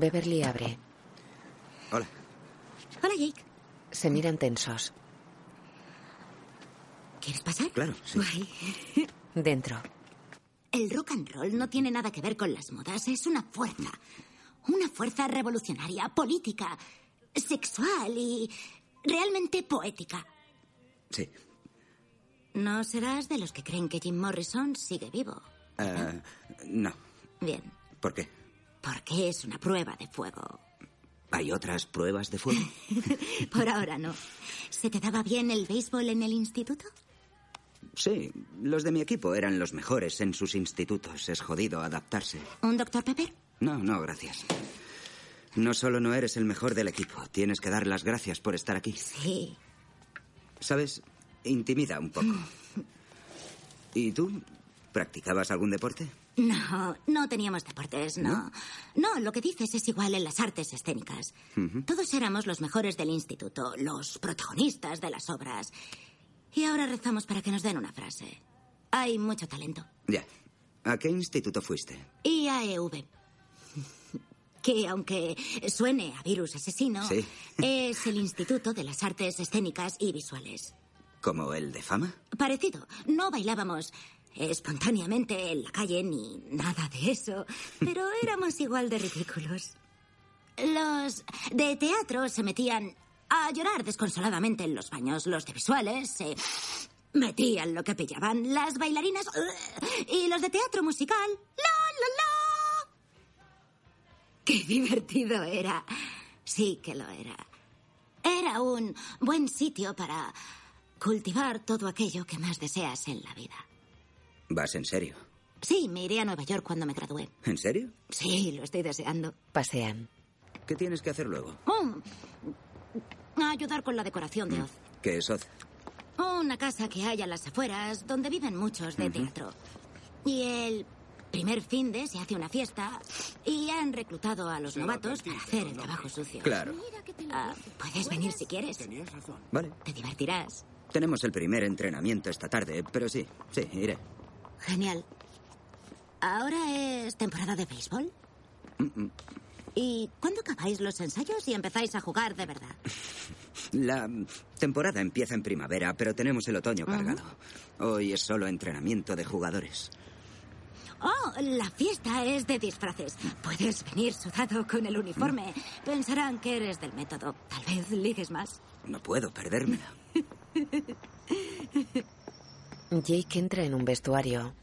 Beverly abre. Hola. Hola, Jake. Se miran tensos. ¿Quieres pasar? Claro, sí. Guay. [laughs] Dentro. El rock and roll no tiene nada que ver con las modas. Es una fuerza. Una fuerza revolucionaria, política, sexual y realmente poética. Sí. No serás de los que creen que Jim Morrison sigue vivo. Ah, no. Bien, ¿Por qué? Porque es una prueba de fuego. ¿Hay otras pruebas de fuego? [laughs] Por ahora no. ¿Se te daba bien el béisbol en el instituto? Sí, los de mi equipo eran los mejores en sus institutos. Es jodido adaptarse. ¿Un doctor Pepper? No, no, gracias. No solo no eres el mejor del equipo, tienes que dar las gracias por estar aquí. Sí. ¿Sabes? Intimida un poco. [laughs] ¿Y tú? ¿Practicabas algún deporte? No, no teníamos deportes, no. No, lo que dices es igual en las artes escénicas. Todos éramos los mejores del instituto, los protagonistas de las obras. Y ahora rezamos para que nos den una frase. Hay mucho talento. Ya. ¿A qué instituto fuiste? IAEV. [laughs] Que aunque suene a virus asesino, Sí. [laughs] es el Instituto de las Artes Escénicas y Visuales. ¿Como el de fama? Parecido. No bailábamos espontáneamente en la calle ni nada de eso, pero éramos igual de ridículos. Los de teatro se metían a llorar desconsoladamente en los baños. Los de visuales se metían lo que pillaban. Las bailarinas y los de teatro musical. ¡La, la, la! ¡Qué divertido era! Sí que lo era. Era un buen sitio para cultivar todo aquello que más deseas en la vida. ¿Vas en serio? Sí, me iré a Nueva York cuando me gradúe. ¿En serio? Sí, lo estoy deseando. Pasean. ¿Qué tienes que hacer luego? Mm. Ayudar con la decoración de Oz. ¿Qué es Oz? Una casa que hay a las afueras donde viven muchos de teatro. Y el primer fin de se hace una fiesta y han reclutado a los novatos para hacer el trabajo sucio. Claro. Ah, puedes venir si quieres. Vale. Te divertirás. Tenemos el primer entrenamiento esta tarde, pero sí, sí, iré. Genial. ¿Ahora es temporada de béisbol? Mm, mm. ¿Y cuándo acabáis los ensayos y empezáis a jugar de verdad? [laughs] La temporada empieza en primavera, pero tenemos el otoño cargado. Hoy es solo entrenamiento de jugadores. Oh, la fiesta es de disfraces. Puedes venir sudado con el uniforme. Pensarán que eres del método. Tal vez ligues más. No puedo perdérmela. [laughs] Jake entra en un vestuario.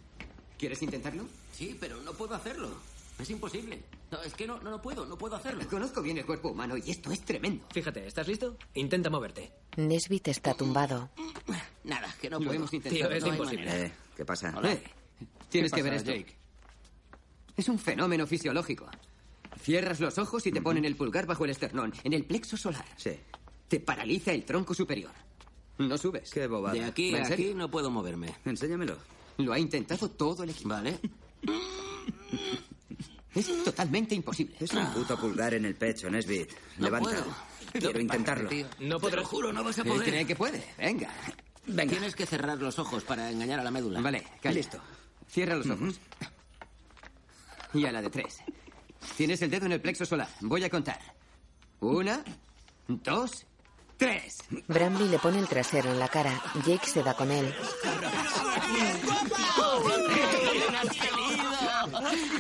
¿Quieres intentarlo? Sí, pero no puedo hacerlo. Es imposible. No, es que no, no, no puedo, no puedo hacerlo. Conozco bien el cuerpo humano y esto es tremendo. Fíjate, ¿estás listo? Intenta moverte. Nesbit está tumbado. Nada, que no Lo puedo. hemos intentado. Tío, es no imposible. Eh, ¿Qué pasa? Eh, tienes ¿Qué que ver esto. Es un fenómeno fisiológico. Cierras los ojos y te ponen el pulgar bajo el esternón, en el plexo solar. Sí. Te paraliza el tronco superior. No subes. Qué bobada. De aquí ¿En a aquí no puedo moverme. Enséñamelo. Lo ha intentado todo el equipo. Vale. Es totalmente imposible. Es un puto pulgar en el pecho, Nesbit. No Levanta. puedo. Quiero intentarlo. No Te lo juro, no vas a poder. cree que puede. Venga. Venga. Tienes que cerrar los ojos para engañar a la médula. Vale, calla. Listo. Cierra los ojos. Y a la de tres. Tienes el dedo en el plexo solar. Voy a contar. Una, dos, tres. Bramley le pone el trasero en la cara. Jake se da con él.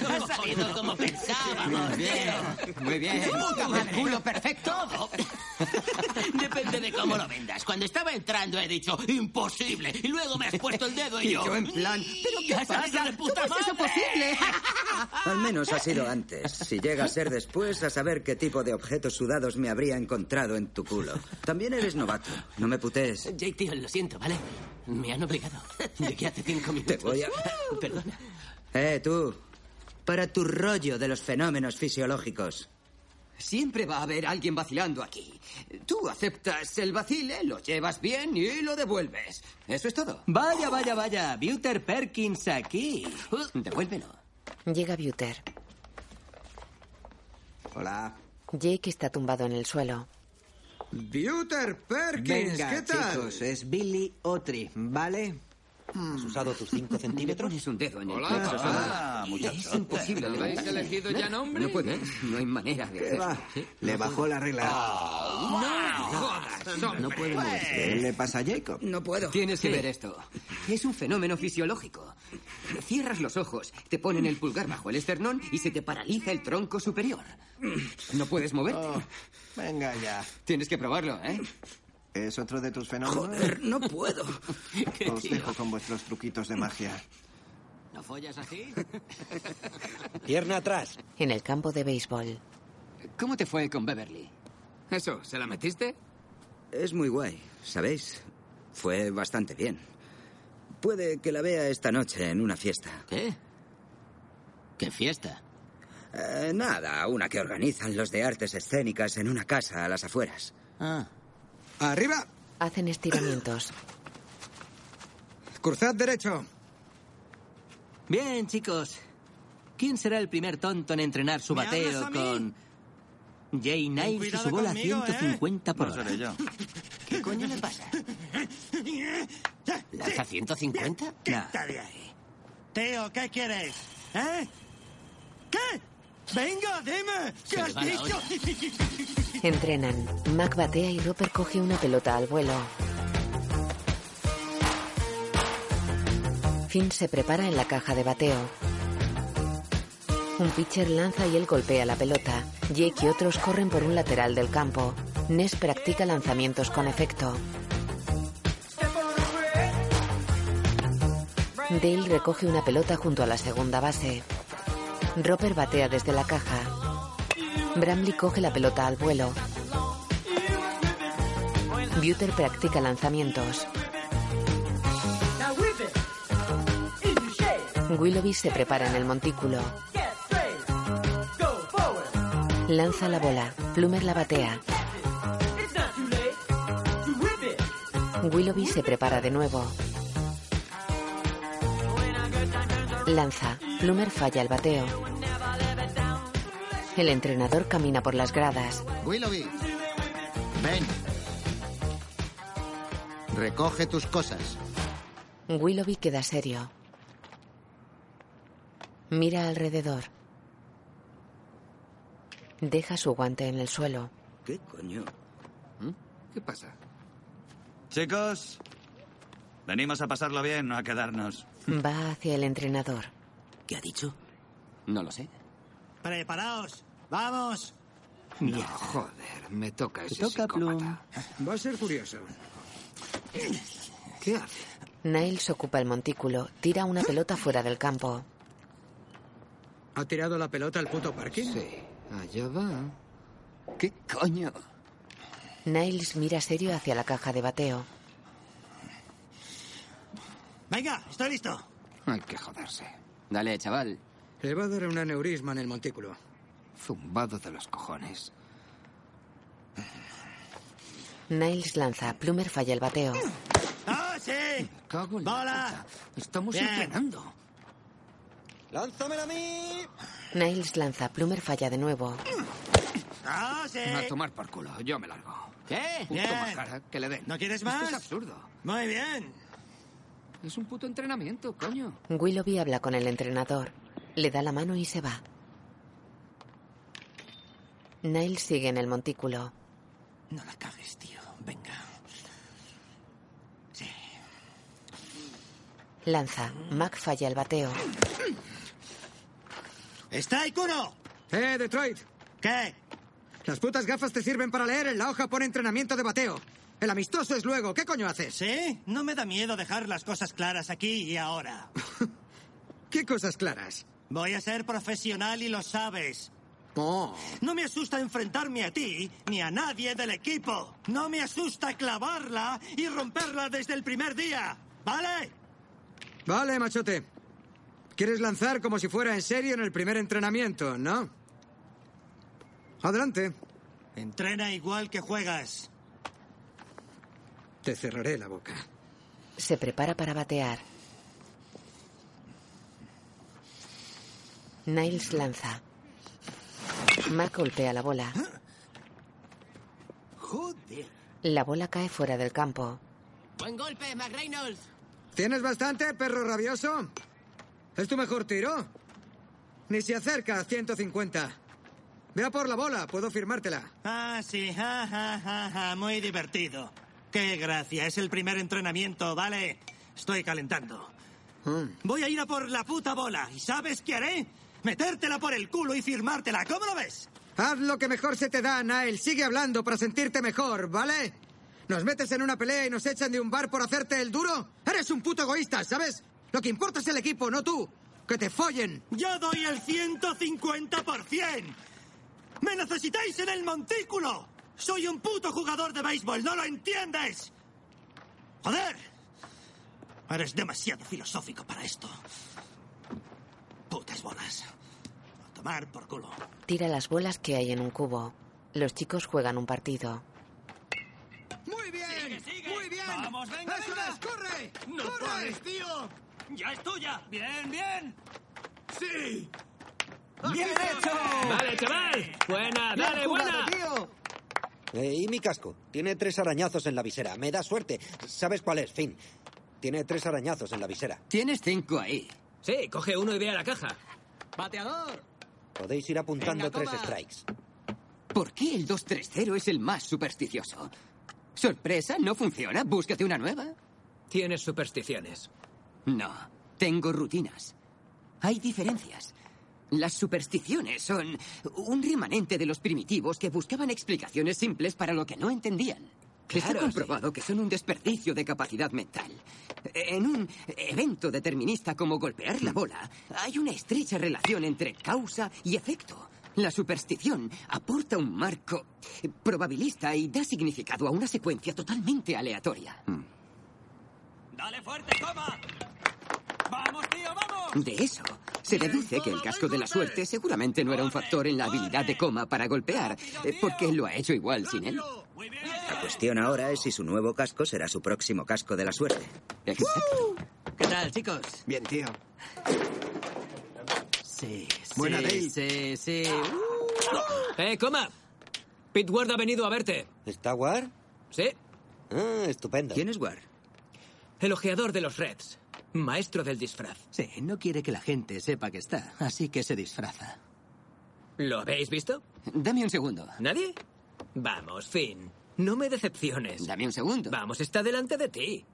Ha salido como pensábamos. Bien, muy bien. El culo perfecto. [laughs] Depende de cómo lo vendas. Cuando estaba entrando he dicho imposible y luego me has puesto el dedo y Y yo. yo en plan, ¿pero qué pasa? de puta ¿Cómo es eso posible? [laughs] Al menos ha sido antes. Si llega a ser después, a saber qué tipo de objetos sudados me habría encontrado en tu culo. También eres novato. No me putees. Jake, tío, lo siento, ¿vale? Me han obligado. Llegué hace cinco minutos. Te voy a... Perdona. Eh, tú. Para tu rollo de los fenómenos fisiológicos. Siempre va a haber alguien vacilando aquí. Tú aceptas el vacile, lo llevas bien y lo devuelves. Eso es todo. Vaya, vaya, vaya. Buter Perkins aquí. Devuélvelo. Llega Buter. Hola. Jake está tumbado en el suelo. Buter Perkins, Venga, ¿qué tal? chicos, es Billy Otri, ¿vale? ¿Has usado tus 5 [laughs] centímetros? Pones un dedo en el Hola. solar. Ah, es imposible. ¿Habéis elegido ya nombre? No puede. No hay manera de ¿Qué hacerlo. Le bajó la regla. No puedo mover. ¿Qué le pasa a Jacob? No puedo. Tienes que ver esto. Es un fenómeno fisiológico. Cierras los ojos, te ponen el pulgar bajo el esternón y se te paraliza el tronco superior. No puedes moverte. Oh, venga ya. Tienes que probarlo, ¿eh? ¿Es otro de tus fenómenos? Joder, no puedo. [laughs] Os dejo con vuestros truquitos de magia. ¿No follas así? [laughs] Pierna atrás. En el campo de béisbol. ¿Cómo te fue con Beverly? Eso, ¿se la metiste? Es muy guay, ¿sabéis? Fue bastante bien. Puede que la vea esta noche en una fiesta. ¿Qué? ¿Qué fiesta? Eh, nada, una que organizan los de artes escénicas en una casa a las afueras. Ah. ¡Arriba! Hacen estiramientos. Cruzad derecho. Bien, chicos. ¿Quién será el primer tonto en entrenar su ¿Me bateo con Jay Niles y su bola conmigo, ¿eh? 150 por No hora? seré yo. ¿Qué coño le pasa? [laughs] ¿Lanza 150? Quita de ahí. Teo, ¿qué quieres? ¿Eh? ¿Qué? Venga, dime. ¿Qué has dicho? [laughs] Entrenan. Mac batea y Roper coge una pelota al vuelo. Finn se prepara en la caja de bateo. Un pitcher lanza y él golpea la pelota. Jake y otros corren por un lateral del campo. Ness practica lanzamientos con efecto. Dale recoge una pelota junto a la segunda base. Roper batea desde la caja. Bramley coge la pelota al vuelo. Buter practica lanzamientos. Willoughby se prepara en el montículo. Lanza la bola. Plumer la batea. Willoughby se prepara de nuevo. Lanza. Plumer falla el bateo. El entrenador camina por las gradas. Willoughby, ven. Recoge tus cosas. Willoughby queda serio. Mira alrededor. Deja su guante en el suelo. ¿Qué coño? ¿Qué pasa? Chicos, venimos a pasarlo bien, no a quedarnos. Va hacia el entrenador. ¿Qué ha dicho? No lo sé. Preparaos. ¡Vamos! No, joder, me toca ese toca, psicópata. Va a ser curioso. ¿Qué hace? Niles ocupa el montículo. Tira una pelota fuera del campo. ¿Ha tirado la pelota al puto parking? Sí, allá va. ¿Qué coño? Niles mira serio hacia la caja de bateo. Venga, estoy listo. Hay que joderse. Dale, chaval. Le va a dar un aneurisma en el montículo. Zumbado de los cojones. Niles lanza. Plumer falla el bateo. ¡Ah, sí! Cago en la ¡Bola! Estamos Bien. entrenando. ¡Lánzamela a mí! Niles lanza. Plumer falla de nuevo. ¡Ah, sí! A tomar por culo, yo me largo. ¿Qué? Puto Bien. majara, que le den. ¿No quieres Esto más? es absurdo. Muy bien. Es un puto entrenamiento, coño. Willoughby habla con el entrenador. Le da la mano y se va. Niles sigue en el montículo. No la cagues, tío. Venga. Lanza. Mac falla el bateo. ¡Está Ikuno! ¡Eh, Detroit! ¿Qué? Las putas gafas te sirven para leer. En la hoja pone entrenamiento de bateo. El amistoso es luego. ¿Qué coño haces? ¿Sí? No me da miedo dejar las cosas claras aquí y ahora. [laughs] ¿Qué cosas claras? Voy a ser profesional y lo sabes. Oh. No me asusta enfrentarme a ti ni a nadie del equipo. No me asusta clavarla y romperla desde el primer día. ¿Vale? Vale, machote. Quieres lanzar como si fuera en serio en el primer entrenamiento, ¿no? Adelante. Entrena igual que juegas. Te cerraré la boca. Se prepara para batear. Niles lanza. Mac golpea la bola. Joder. La bola cae fuera del campo. Buen golpe, McReynolds. ¿Tienes bastante, perro rabioso? ¿Es tu mejor tiro? Ni se acerca a 150. Ve a por la bola, puedo firmártela. Ah, sí, ja, ja, ja, ja, muy divertido. Qué gracia, es el primer entrenamiento, ¿vale? Estoy calentando. Voy a ir a por la puta bola. ¿Y sabes qué haré? Metértela por el culo y firmártela. ¿Cómo lo ves? Haz lo que mejor se te da, Niall. Sigue hablando para sentirte mejor, ¿vale? ¿Nos metes en una pelea y nos echan de un bar por hacerte el duro? Eres un puto egoísta, ¿sabes? Lo que importa es el equipo, no tú. Que te follen. Yo doy el 150%. ¡Me necesitáis en el montículo! Soy un puto jugador de béisbol, ¿no lo entiendes? ¡Joder! Eres demasiado filosófico para esto. Putas bolas. A tomar por culo. Tira las bolas que hay en un cubo. Los chicos juegan un partido. Muy bien, muy bien. Vamos, venga, Eso venga. es, corre. No corre. pares, tío. Ya es tuya. Bien, bien. Sí. Bien hecho. Vale, chaval. Buena, dale, buena. Eh, ¿Y mi casco? Tiene tres arañazos en la visera. Me da suerte. ¿Sabes cuál es, Finn? Tiene tres arañazos en la visera. Tienes cinco ahí. Sí, coge uno y ve a la caja. ¡Bateador! Podéis ir apuntando Venga, tres strikes. ¿Por qué el 230 es el más supersticioso? ¿Sorpresa? ¿No funciona? Búscate una nueva. Tienes supersticiones. No, tengo rutinas. Hay diferencias. Las supersticiones son un remanente de los primitivos que buscaban explicaciones simples para lo que no entendían. Está Claro, comprobado que son un desperdicio de capacidad mental. En un evento determinista como golpear la bola, hay una estrecha relación entre causa y efecto. La superstición aporta un marco probabilista y da significado a una secuencia totalmente aleatoria. Dale fuerte, toma. Vamos, tío, vamos. De eso se deduce que el casco de la suerte seguramente no era un factor en la habilidad de coma para golpear, eh, porque lo ha hecho igual sin él. La cuestión ahora es si su nuevo casco será su próximo casco de la suerte. Exacto. [laughs] ¿Qué tal, chicos? Bien, tío. Sí, sí, Buena, Dale. sí, sí. ¡Eh, coma! Pete Ward ha venido a verte. ¿Está War? Sí, Ah, estupendo. ¿Quién es War? el ojeador de los Reds. Maestro del disfraz. Sí, no quiere que la gente sepa que está, así que se disfraza. ¿Lo habéis visto? Dame un segundo. ¿Nadie? Vamos, Finn. No me decepciones. Dame un segundo. Vamos, está delante de ti.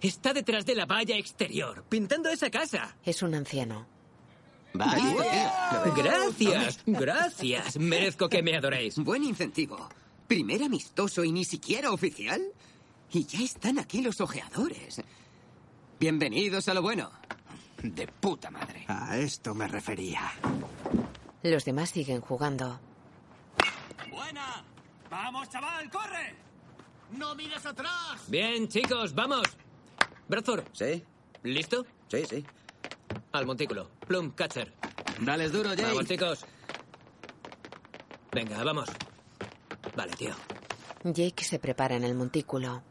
Está detrás de la valla exterior, pintando esa casa. Es un anciano. Vaya. Gracias, gracias. Merezco que me adoréis. Buen incentivo. Primer amistoso y ni siquiera oficial. Y ya están aquí los ojeadores. Bienvenidos a lo bueno. De puta madre. A esto me refería. Los demás siguen jugando. Buena. Vamos, chaval, corre. ¡No mires atrás! Bien, chicos, vamos. Bradford, ¿Sí? ¿listo? Sí, sí. Al montículo. Plum, catcher. Dales duro, Jake. Vamos, chicos. Venga, vamos. Vale, tío. Jake se prepara en el montículo.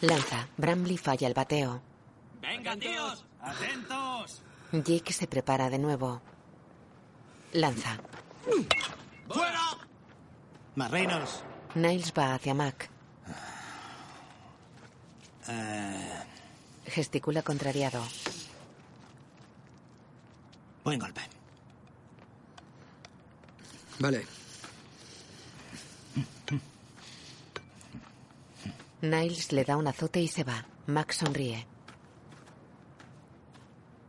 Lanza. Bramley falla el bateo. Venga, tíos. Atentos. Jake se prepara de nuevo. Lanza. ¡Fuera! Más Reynolds. Niles va hacia Mac. Eh, Gesticula contrariado. buen golpe. Vale. Niles le da un azote y se va. Mac sonríe.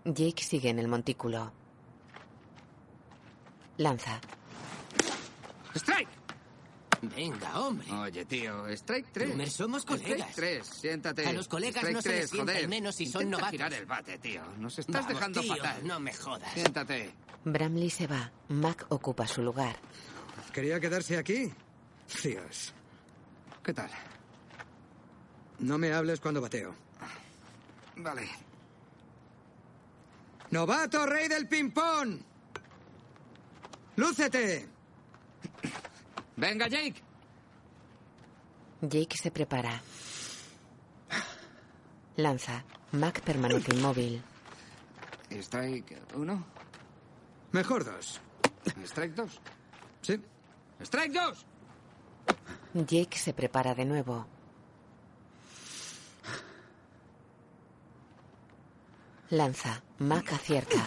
Jake sigue en el montículo. Lanza. ¡Strike! Venga, hombre. Oye, tío, strike 3. Homer, somos colegas. Strike 3, siéntate. A los colegas Strike no se les sienta joder. menos si son Intenta novatos. girar el bate, tío. Nos estás Vamos, dejando tío, fatal. No me jodas. Siéntate. Bramley se va. Mac ocupa su lugar. ¿Quería quedarse aquí? Dios. ¿Qué tal? No me hables cuando bateo. Vale. ¡Novato rey del ping-pong! ¡Lúcete! Venga, Jake. Jake se prepara. Lanza. Mac permanece inmóvil. Strike 1. Mejor dos. Strike 2. Sí. Strike 2. Jake se prepara de nuevo. Lanza. Mac acierta.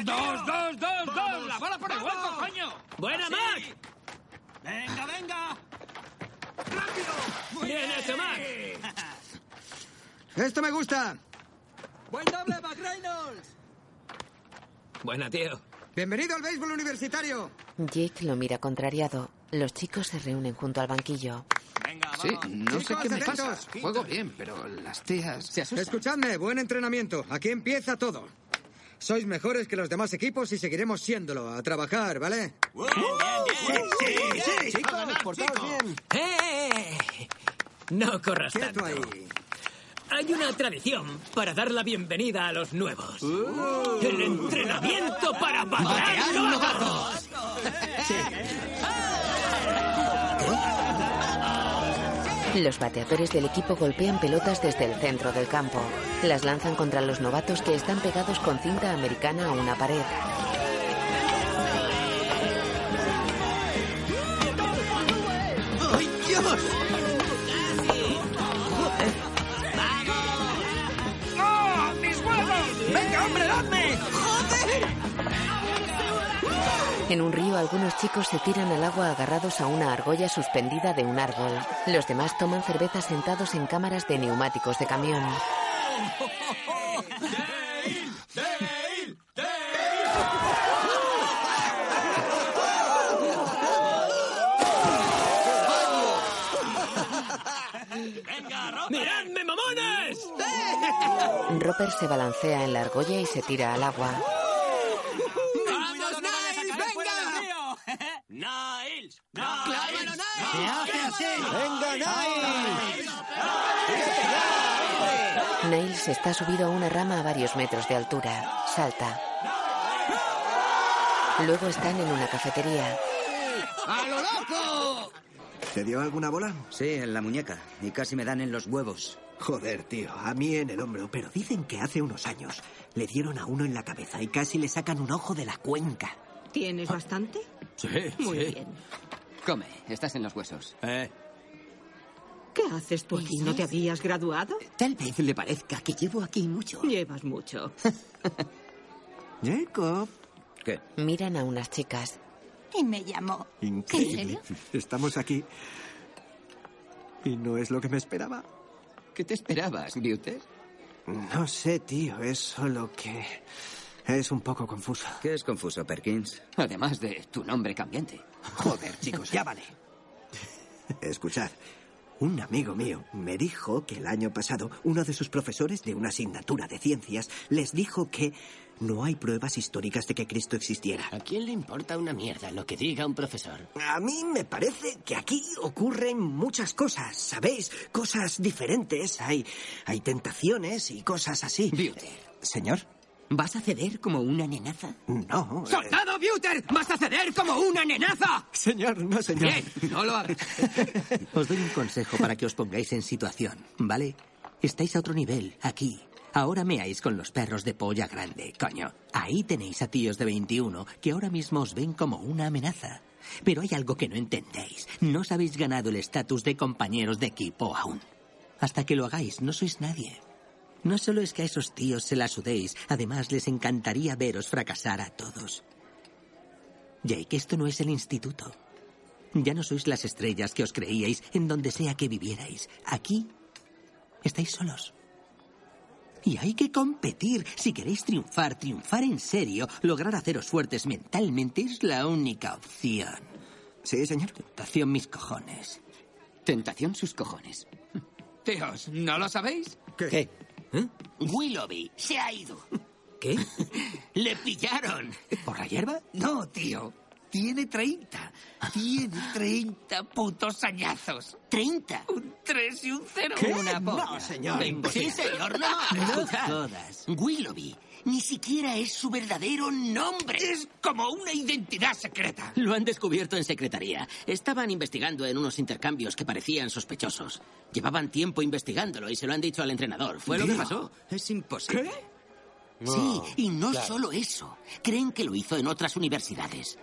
Eso es. ¡Corre, ¡Dos, dos, dos, dos! ¡La bola por el hueco, coño! ¡Buena, Así. Mac! Venga, venga. ¡Rápido! Muy Bien hecho, Mac. ¡Esto me gusta! ¡Buen doble, McReynolds! Buena, tío. ¡Bienvenido al béisbol universitario! Jake lo mira contrariado. Los chicos se reúnen junto al banquillo. Venga, Sí, vamos. no sé qué me atentos. pasa. Juego bien, pero las tías... Se. Escuchadme, buen entrenamiento. Aquí empieza todo. Sois mejores que los demás equipos y seguiremos siéndolo. A trabajar, ¿vale? Bien, bien, bien. sí, sí, chicos, portaos bien. ¡Eh! No corras Quieto tanto. ahí. Hay una tradición para dar la bienvenida a los nuevos. El entrenamiento para batear Batear novatos. Los bateadores del equipo golpean pelotas desde el centro del campo. Las lanzan contra los novatos que están pegados con cinta americana a una pared. En un río algunos chicos se tiran al agua agarrados a una argolla suspendida de un árbol. Los demás toman cerveza sentados en cámaras de neumáticos de camión. ¡Miradme, mamones! Roper se balancea en la argolla y se tira al agua. ¡Venga, Niles está subido a una rama a varios metros de altura. Salta. Luego están en una cafetería. ¡A lo loco! ¿Te dio alguna bola? Sí, en la muñeca. Y casi me dan en los huevos. Joder, tío, a mí en el hombro, pero dicen que hace unos años le dieron a uno en la cabeza y casi le sacan un ojo de la cuenca. ¿Tienes bastante? Sí, Muy sí. bien. Come, estás en los huesos. Eh, ¿Qué haces tú aquí? ¿No te habías graduado? Tal vez le parezca que llevo aquí mucho. Llevas mucho. [laughs] Jacob. ¿Qué? Miran a unas chicas. Y me llamó. Increíble. Estamos aquí. Y no es lo que me esperaba. ¿Qué te esperabas, Buter? No sé, tío, es solo que... Es un poco confuso. ¿Qué es confuso, Perkins? Además de tu nombre cambiante. Joder, chicos, ya vale. [laughs] Escuchad, un amigo mío me dijo que el año pasado uno de sus profesores de una asignatura de ciencias les dijo que no hay pruebas históricas de que Cristo existiera. ¿A quién le importa una mierda lo que diga un profesor? A mí me parece que aquí ocurren muchas cosas, ¿sabéis? Cosas diferentes, hay, hay tentaciones y cosas así. Señor. ¿Vas a ceder como una nenaza? No. eh, ¡Soldado Buter! ¡Vas a ceder como una nenaza! Señor, no, señor. Bien, no lo hagas. [laughs] Os doy un consejo para que os pongáis en situación, ¿vale? Estáis a otro nivel, aquí. Ahora meáis con los perros de polla grande, coño. Ahí tenéis a tíos de 21 que ahora mismo os ven como una amenaza. Pero hay algo que no entendéis. No os habéis ganado el estatus de compañeros de equipo aún. Hasta que lo hagáis, no sois nadie. No solo es que a esos tíos se la sudéis, además les encantaría veros fracasar a todos. Jake, esto no es el instituto. Ya no sois las estrellas que os creíais en donde sea que vivierais. Aquí estáis solos. Y hay que competir. Si queréis triunfar, triunfar en serio, lograr haceros fuertes mentalmente es la única opción. Sí, señor. Tentación mis cojones. Tentación sus cojones. [laughs] Tíos, ¿no lo sabéis? ¿Qué? Willoughby se ha ido. ¿Qué? [laughs] ¡Le pillaron! ¿Por la hierba? No, tío. Tiene 30. Tiene 30 putos añazos. ¿30? Un 3 y un 0. ¿Qué? Una No, señor, Sí, señor, no. No jodas. Willoughby ni siquiera es su verdadero nombre. Es como una identidad secreta. Lo han descubierto en secretaría. Estaban investigando en unos intercambios que parecían sospechosos. Llevaban tiempo investigándolo y se lo han dicho al entrenador. Fue lo que pasó. Es imposible. Sí, y no claro. solo eso. Creen que lo hizo en otras universidades.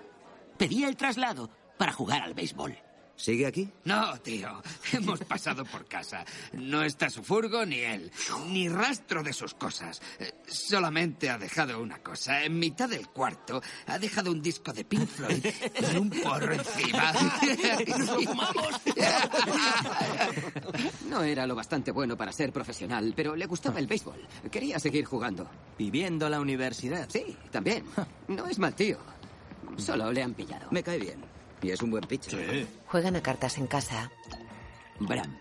Pedía el traslado para jugar al béisbol. ¿Sigue aquí? No, tío. Hemos pasado por casa. No está su furgo ni él. Ni rastro de sus cosas. Solamente ha dejado una cosa. En mitad del cuarto ha dejado un disco de Pink Floyd y un porro encima. No era lo bastante bueno para ser profesional, pero le gustaba el béisbol. Quería seguir jugando. Viviendo la universidad. Sí, también. No es mal tío. Solo le han pillado. Me cae bien. Y es un buen pitcher. Juegan a cartas en casa. Bram.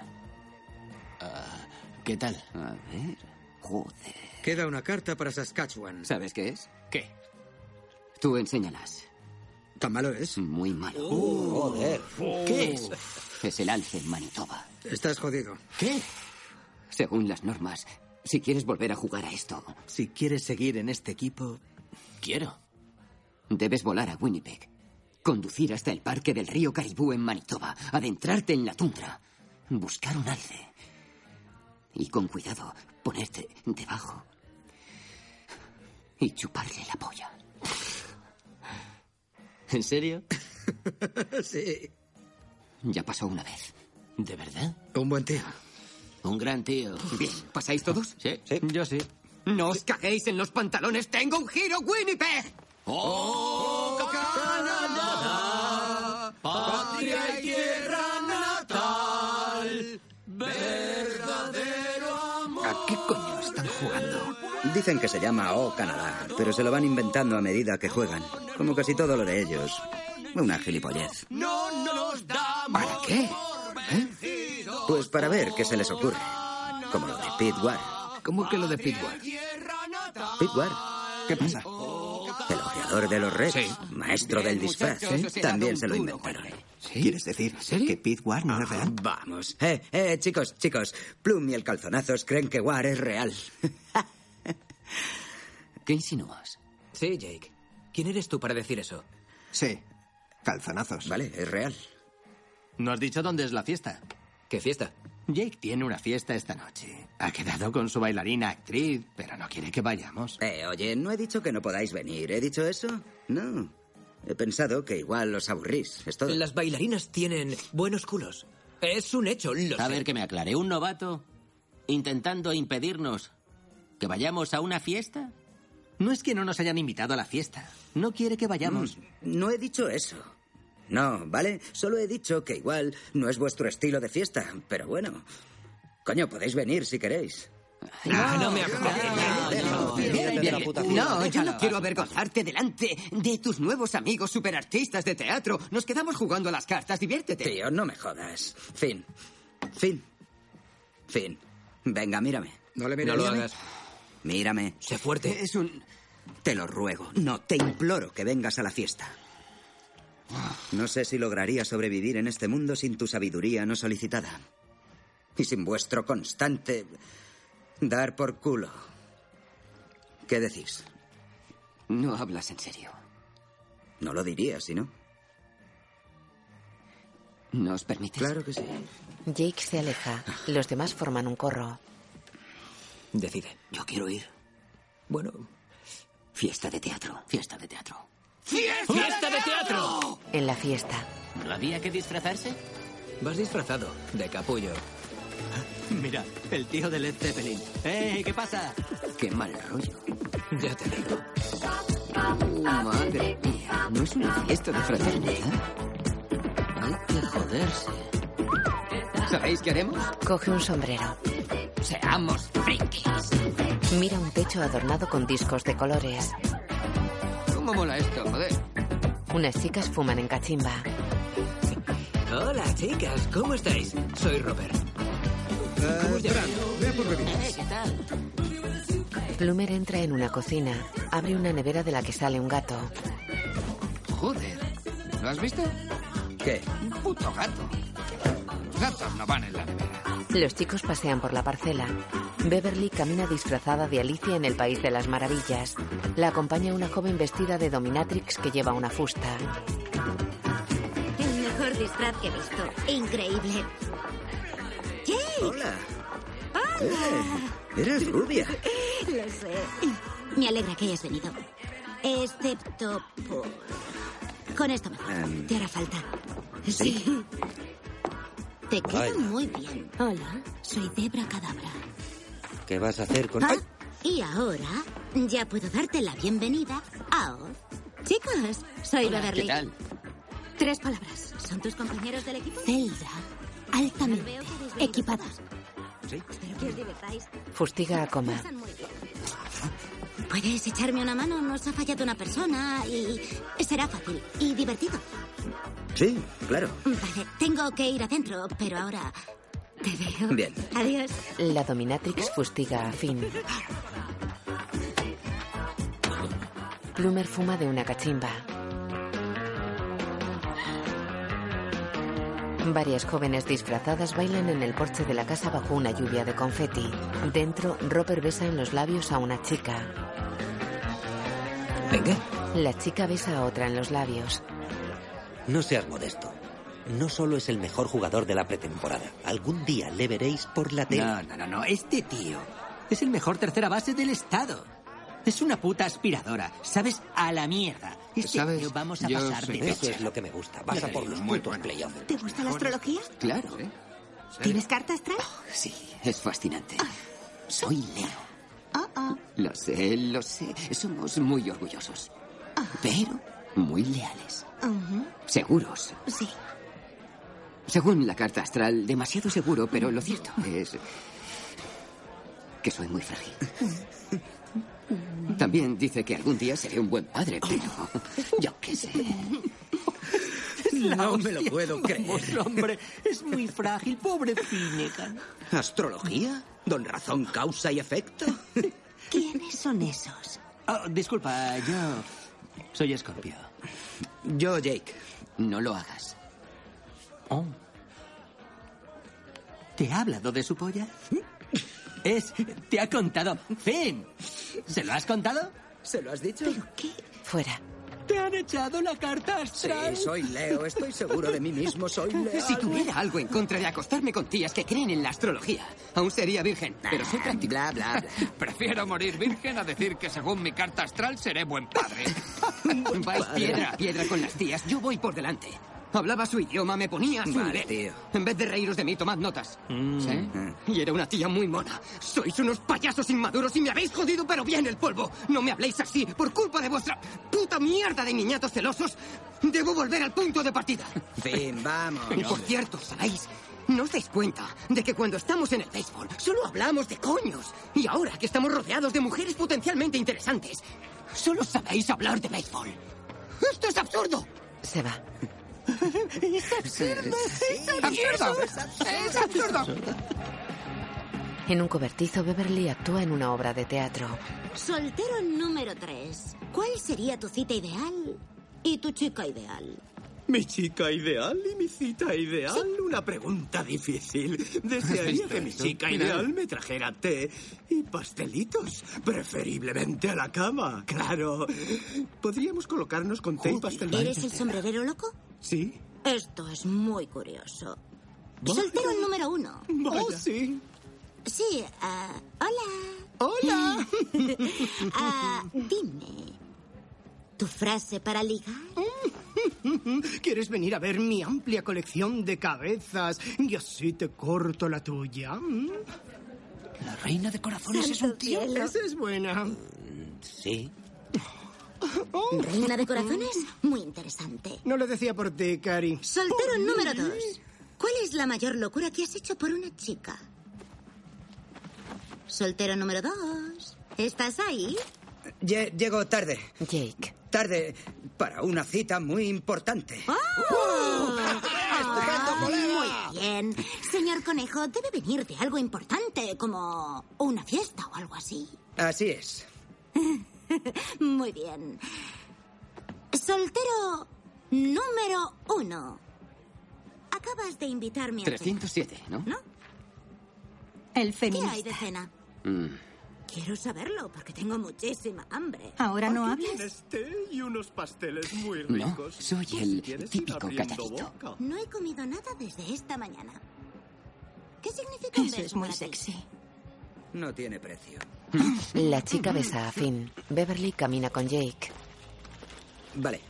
¿Qué tal? A ver. Joder. Queda una carta para Saskatchewan. ¿Sabes qué es? ¿Qué? Tú enséñalas. ¿Tan malo es? Muy malo. Joder. ¿Qué es? Es el alce en Manitoba. Estás jodido. ¿Qué? Según las normas, si quieres volver a jugar a esto, Si quieres seguir en este equipo, quiero. Debes volar a Winnipeg, conducir hasta el parque del río Caribú en Manitoba, adentrarte en la tundra, buscar un alce y con cuidado ponerte debajo y chuparle la polla. ¿En serio? [laughs] sí. Ya pasó una vez. ¿De verdad? Un buen tío. Un gran tío. Bien, ¿pasáis todos? Sí, yo sí. No os caguéis en los pantalones. ¡Tengo un giro, Winnipeg! ¡Oh, Canadá! Patria y tierra natal. Verdadero amor. ¿A qué coño están jugando? Dicen que se llama Oh Canadá, pero se lo van inventando a medida que juegan. Como casi todo lo de ellos. Una gilipollez. No nos damos. ¿Para qué? ¿Eh? Pues para ver qué se les ocurre. Como lo de Pete Ward. ¿Cómo que lo de? Pete Ward, ¿Qué pasa? De los Reds, maestro del disfraz, también se lo inventaron. ¿Quieres decir que Pete Ward no es real? Vamos. Eh, eh, chicos, chicos. Plum y el calzonazos creen que War es real. [laughs] ¿Qué insinúas? Sí, Jake. ¿Quién eres tú para decir eso? Sí. Calzonazos. Vale, es real. ¿No has dicho dónde es la fiesta? ¿Qué fiesta? Jake tiene una fiesta esta noche. Ha quedado con su bailarina actriz, pero no quiere que vayamos. Eh, oye, no he dicho que no podáis venir. ¿He dicho eso? No. He pensado que igual os aburrís. Es todo. Las bailarinas tienen buenos culos. Es un hecho, lo A sé. ver que me aclare. ¿Un novato intentando impedirnos que vayamos a una fiesta? No es que no nos hayan invitado a la fiesta. No quiere que vayamos. Mm, No he dicho eso. No, ¿vale? Solo he dicho que igual no es vuestro estilo de fiesta, pero bueno. Coño, podéis venir si queréis. No, no me. No, yo no quiero avergonzarte delante de tus nuevos amigos superartistas de teatro. Nos quedamos jugando a las cartas, diviértete. Tío, no me jodas. Fin. Fin. Fin. Venga, mírame. No le No lo hagas. Mírame. Sé fuerte. Es un... Te lo ruego. No, te imploro que vengas a la fiesta. No sé si lograría sobrevivir en este mundo sin tu sabiduría no solicitada. Y sin vuestro constante... dar por culo. ¿Qué decís? No hablas en serio. No lo diría, si no. ¿Nos permites? Claro que sí. Jake se aleja. Los demás forman un corro. Decide. Yo quiero ir. Bueno, Fiesta de teatro. Fiesta de teatro. ¡Fiesta de teatro! En la fiesta. ¿No había que disfrazarse? vas disfrazado de capullo. Mira, el tío de Led Zeppelin. ¡Ey, qué pasa! Qué mal rollo. Ya te digo. Madre mía, ¿no es una fiesta de fraternidad? Hay que joderse. ¿Sabéis qué haremos? Coge un sombrero. Seamos frikis. Mira un techo adornado con discos de colores. ¿Cómo mola esto, joder? Unas chicas fuman en cachimba. Hola, chicas. ¿Cómo estáis? Soy Robert. ¿Cómo os llamáis? Eh, ¿qué tal? Plumer entra en una cocina. Abre una nevera de la que sale un gato. Joder. ¿Lo has visto? ¿Qué? Un puto gato. Gatos no van en la nevera. Los chicos pasean por la parcela. Beverly camina disfrazada de Alicia en el País de las Maravillas. La acompaña una joven vestida de dominatrix que lleva una fusta. El mejor disfraz que he visto. Increíble. ¡Jake! Hola. ¡Hola! Eh, eres rubia. [laughs] Lo sé. Me alegra que hayas venido. Excepto por... Con esto mejor. Em. Te hará falta. ¿Sí? Te queda Vaya. muy bien. Hola, soy Debra Cadabra. ¿Qué vas a hacer con...? Ah. Y ahora ya puedo darte la bienvenida a Oz. Chicos, soy Hola, Beverly. ¿Qué tal? Tres palabras. ¿Son tus compañeros del equipo? Zelda. Altamente equipada. Espero que os divirtáis. Fustiga a Coma. [laughs] Puedes echarme una mano, nos ha fallado una persona y será fácil y divertido. Sí, claro. Vale, tengo que ir adentro, pero ahora te veo. Bien. Adiós. La dominatrix fustiga a Finn. Plumer fuma de una cachimba. Varias jóvenes disfrazadas bailan en el porche de la casa bajo una lluvia de confeti. Dentro, Robert besa en los labios a una chica. Venga. La chica besa a otra en los labios. No seas modesto. No solo es el mejor jugador de la pretemporada. Algún día le veréis por la tele. No, no, no, no. Este tío es el mejor tercera base del estado. Es una puta aspiradora. ¿Sabes? A la mierda. Este ¿Sabes? año vamos a Yo pasar de Eso es lo que me gusta. Vas a por los Muy putos bueno. playoffs. ¿Te gusta la astrología? Claro. ¿Tienes carta astral? Sí, es fascinante. Soy Leo. Ah, ah. Lo sé, lo sé. Somos muy orgullosos. Pero muy leales. Seguros. Sí. Según la carta astral, demasiado seguro, pero lo cierto es que soy muy frágil. [laughs] También dice que algún día seré un buen padre, pero yo qué sé. [laughs] No me lo puedo Vamos, creer. hombre, es muy frágil, pobre Finnegan. ¿Astrología? ¿Don razón, causa y efecto? ¿Quiénes son esos? Oh, disculpa, yo soy Escorpio. Yo, Jake. No lo hagas. Oh. ¿Te ha hablado de su polla? Es, te ha contado. Finn, ¿se lo has contado? ¿Se lo has dicho? ¿Pero qué? Fuera. ¿Te han echado la carta Sí, astral? soy Leo. Estoy seguro de mí mismo. Soy [laughs] Leo. Si tuviera algo en contra de acostarme con tías que creen en la astrología, aún sería virgen, pero soy práctico. Bla, bla, bla. [laughs] Prefiero morir virgen a decir que según mi carta astral seré buen padre. [laughs] Vais piedra a piedra con las tías, yo voy por delante. Hablaba su idioma, me ponía azul. Vale, tío. En vez de reíros de mí, tomad notas. Mm. ¿Sí? Y era una tía muy mona. Sois unos payasos inmaduros y me habéis jodido, pero bien el polvo. No me habléis así, por culpa de vuestra puta mierda de niñatos celosos. Debo volver al punto de partida. Fin, vamos. Y por cierto, ¿sabéis? ¿No os dais cuenta de que cuando estamos en el béisbol solo hablamos de coños? Y ahora que estamos rodeados de mujeres potencialmente interesantes, solo sabéis hablar de béisbol. ¡Esto es absurdo! Se va. [laughs] Es absurdo. ¡Absurdo! ¡Es absurdo! En un cobertizo, Beverly actúa en una obra de teatro. Soltero número 3. ¿Cuál sería tu cita ideal y tu chica ideal? Mi chica ideal y mi cita ideal. Una pregunta difícil. Desearía que mi chica ideal me trajera té y pastelitos. Preferiblemente a la cama, claro. ¿Podríamos colocarnos con té y pastelitos? ¿Eres el sombrerero loco? Sí. Esto es muy curioso. Vaya. Soltero número uno. Vaya. Oh, sí. Sí, ah, hola. Hola. Ah, [laughs] dime, ¿tu frase para ligar? [laughs] ¿Quieres venir a ver mi amplia colección de cabezas y así te corto la tuya? ¿Mm? La reina de corazones es un tío. cielo. Esa es buena. Sí. ¿Reina de corazones? Muy interesante. No lo decía por ti, Cari. Soltero número dos. ¿Cuál es la mayor locura que has hecho por una chica? Soltero número dos. ¿Estás ahí? Lle- llego tarde. Jake. Tarde para una cita muy importante. ¡Oh! Ah, muy bien. Señor Conejo, debe venir de algo importante, como una fiesta o algo así. Así es. [laughs] Muy bien. Soltero número uno. Acabas de invitarme a cenar, 307, ¿no? ¿no? El ¿Qué feminista. hay de cena? Mm. Quiero saberlo porque tengo muchísima hambre. ¿Ahora no Aquí hablas? tienes té y unos pasteles muy No, soy el si típico boca. No he comido nada desde esta mañana. ¿Qué significa un Eso beso es muy para ti? sexy. No tiene precio. La chica besa a Finn. Beverly camina con Jake. Vale,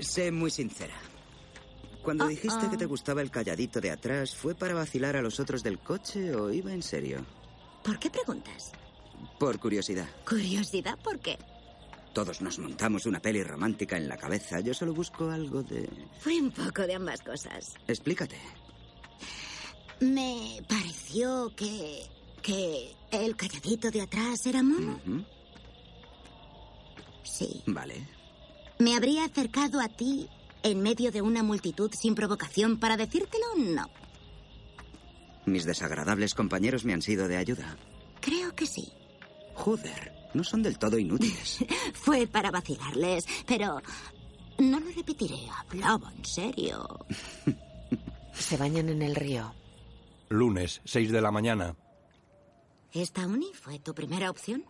sé muy sincera. Cuando dijiste que te gustaba el calladito de atrás, ¿fue para vacilar a los otros del coche o iba en serio? ¿Por qué preguntas? Por curiosidad. Curiosidad, ¿por qué? Todos nos montamos una peli romántica en la cabeza. Yo solo busco algo de... Fue un poco de ambas cosas. Explícate. Me pareció que. que el calladito de atrás era mono. Sí. Vale. ¿Me habría acercado a ti en medio de una multitud sin provocación para decírtelo? No. Mis desagradables compañeros me han sido de ayuda. Creo que sí. Joder, no son del todo inútiles. [laughs] Fue para vacilarles, pero no lo repetiré. Hablaba en serio. [laughs] Se bañan en el río. Lunes, 6 de la mañana. ¿Esta uni fue tu primera opción?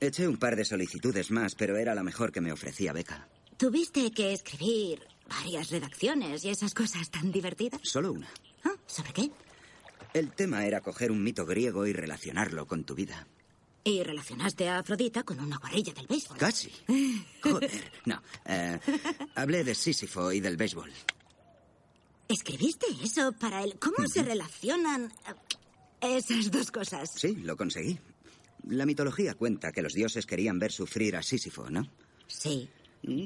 Eché un par de solicitudes más, pero era la mejor que me ofrecía beca. Tuviste que escribir varias redacciones y esas cosas tan divertidas. Solo una. Ah, ¿Sobre qué? El tema era coger un mito griego y relacionarlo con tu vida. Y relacionaste a Afrodita con una guarrilla del béisbol. Casi. [laughs] Joder. No. eh, hablé de Sísifo y del béisbol. ¿Escribiste eso para él? ¿Cómo se relacionan eh, esas dos cosas? Sí, lo conseguí. La mitología cuenta que los dioses querían ver sufrir a Sísifo, ¿no? Sí.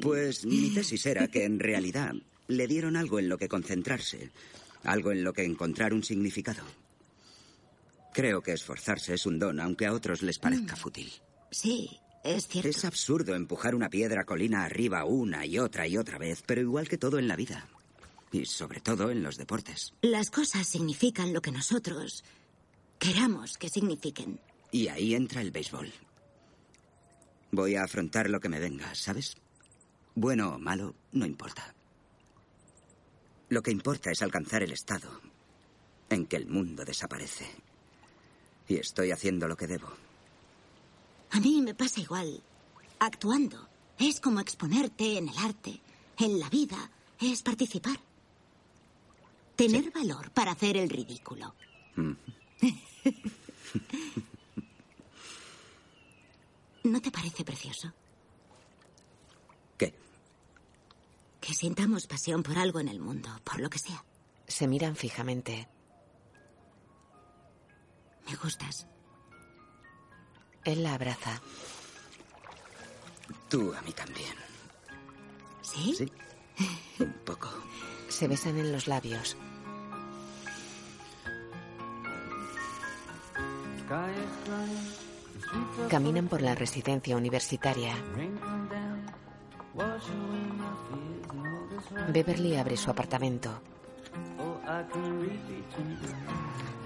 Pues mi tesis era que en [laughs] realidad le dieron algo en lo que concentrarse, algo en lo que encontrar un significado. Creo que esforzarse es un don, aunque a otros les parezca fútil. Sí, es cierto. Es absurdo empujar una piedra colina arriba una y otra y otra vez, pero igual que todo en la vida. Y sobre todo en los deportes. Las cosas significan lo que nosotros queramos que signifiquen. Y ahí entra el béisbol. Voy a afrontar lo que me venga, ¿sabes? Bueno o malo, no importa. Lo que importa es alcanzar el estado en que el mundo desaparece. Y estoy haciendo lo que debo. A mí me pasa igual. Actuando. Es como exponerte en el arte, en la vida. Es participar. Tener valor para hacer el ridículo. Mm. [laughs] ¿No te parece precioso? ¿Qué? Que sintamos pasión por algo en el mundo, por lo que sea. Se miran fijamente. Me gustas. Él la abraza. Tú a mí también. ¿Sí? Sí. Un poco. Se besan en los labios. Caminan por la residencia universitaria. Beverly abre su apartamento.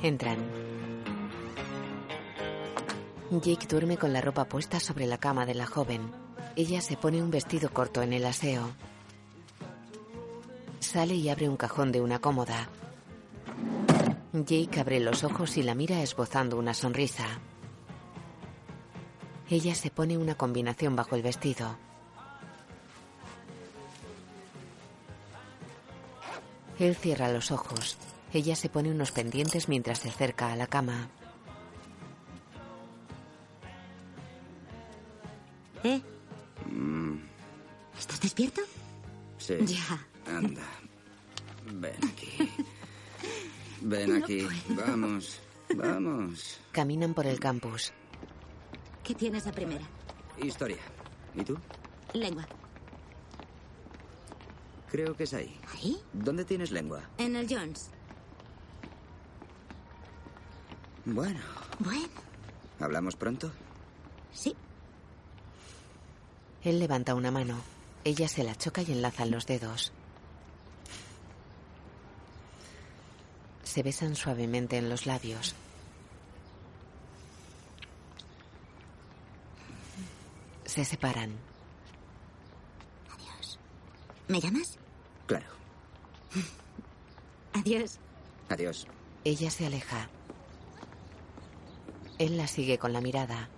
Entran. Jake duerme con la ropa puesta sobre la cama de la joven. Ella se pone un vestido corto en el aseo. Sale y abre un cajón de una cómoda. Jake abre los ojos y la mira esbozando una sonrisa. Ella se pone una combinación bajo el vestido. Él cierra los ojos. Ella se pone unos pendientes mientras se acerca a la cama. ¿Eh? Mm, ¿Estás despierto? sí. Ya. Anda. Ven aquí. Ven aquí. Vamos. Vamos. Caminan por el campus. ¿Qué tienes a primera? Historia. ¿Y tú? Lengua. Creo que es ahí. ¿Ahí? ¿Dónde tienes lengua? En el Jones. Bueno, Bueno, ¿hablamos pronto? sí. Él levanta una mano. Ella se la choca y enlazan los dedos. Se besan suavemente en los labios. Se separan. Adiós. ¿Me llamas? Claro. Adiós. Adiós. Ella se aleja. Él la sigue con la mirada.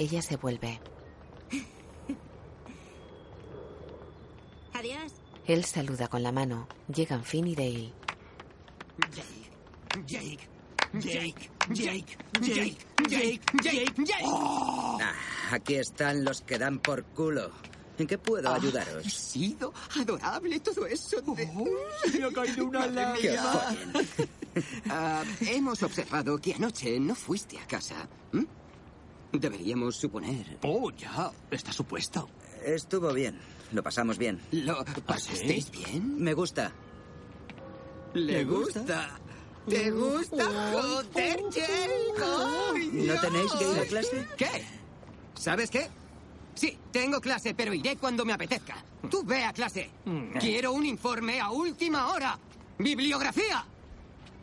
Ella se vuelve. Adiós. Él saluda con la mano. Llegan Finn y Dale. Jake, Jake, Jake, Jake, Jake, Jake, Jake, Jake. Ah, aquí están los que dan por culo. ¿En qué puedo Ah, ayudaros? Ha sido adorable todo eso de... Se ha caído una lágrima. Ah, hemos observado que anoche no fuiste a casa. ¿m? Deberíamos suponer... Oh, ya. Está supuesto. Estuvo bien. Lo pasamos bien. ¿Lo pasasteis bien? Me gusta. ¿Le gusta? ¿Te gusta? ¡Joder, ¿No tenéis que ir a clase? ¿Qué? ¿Sabes qué? Sí, tengo clase, pero iré cuando me apetezca. Tú ve a clase. Quiero un informe a última hora. Bibliografía.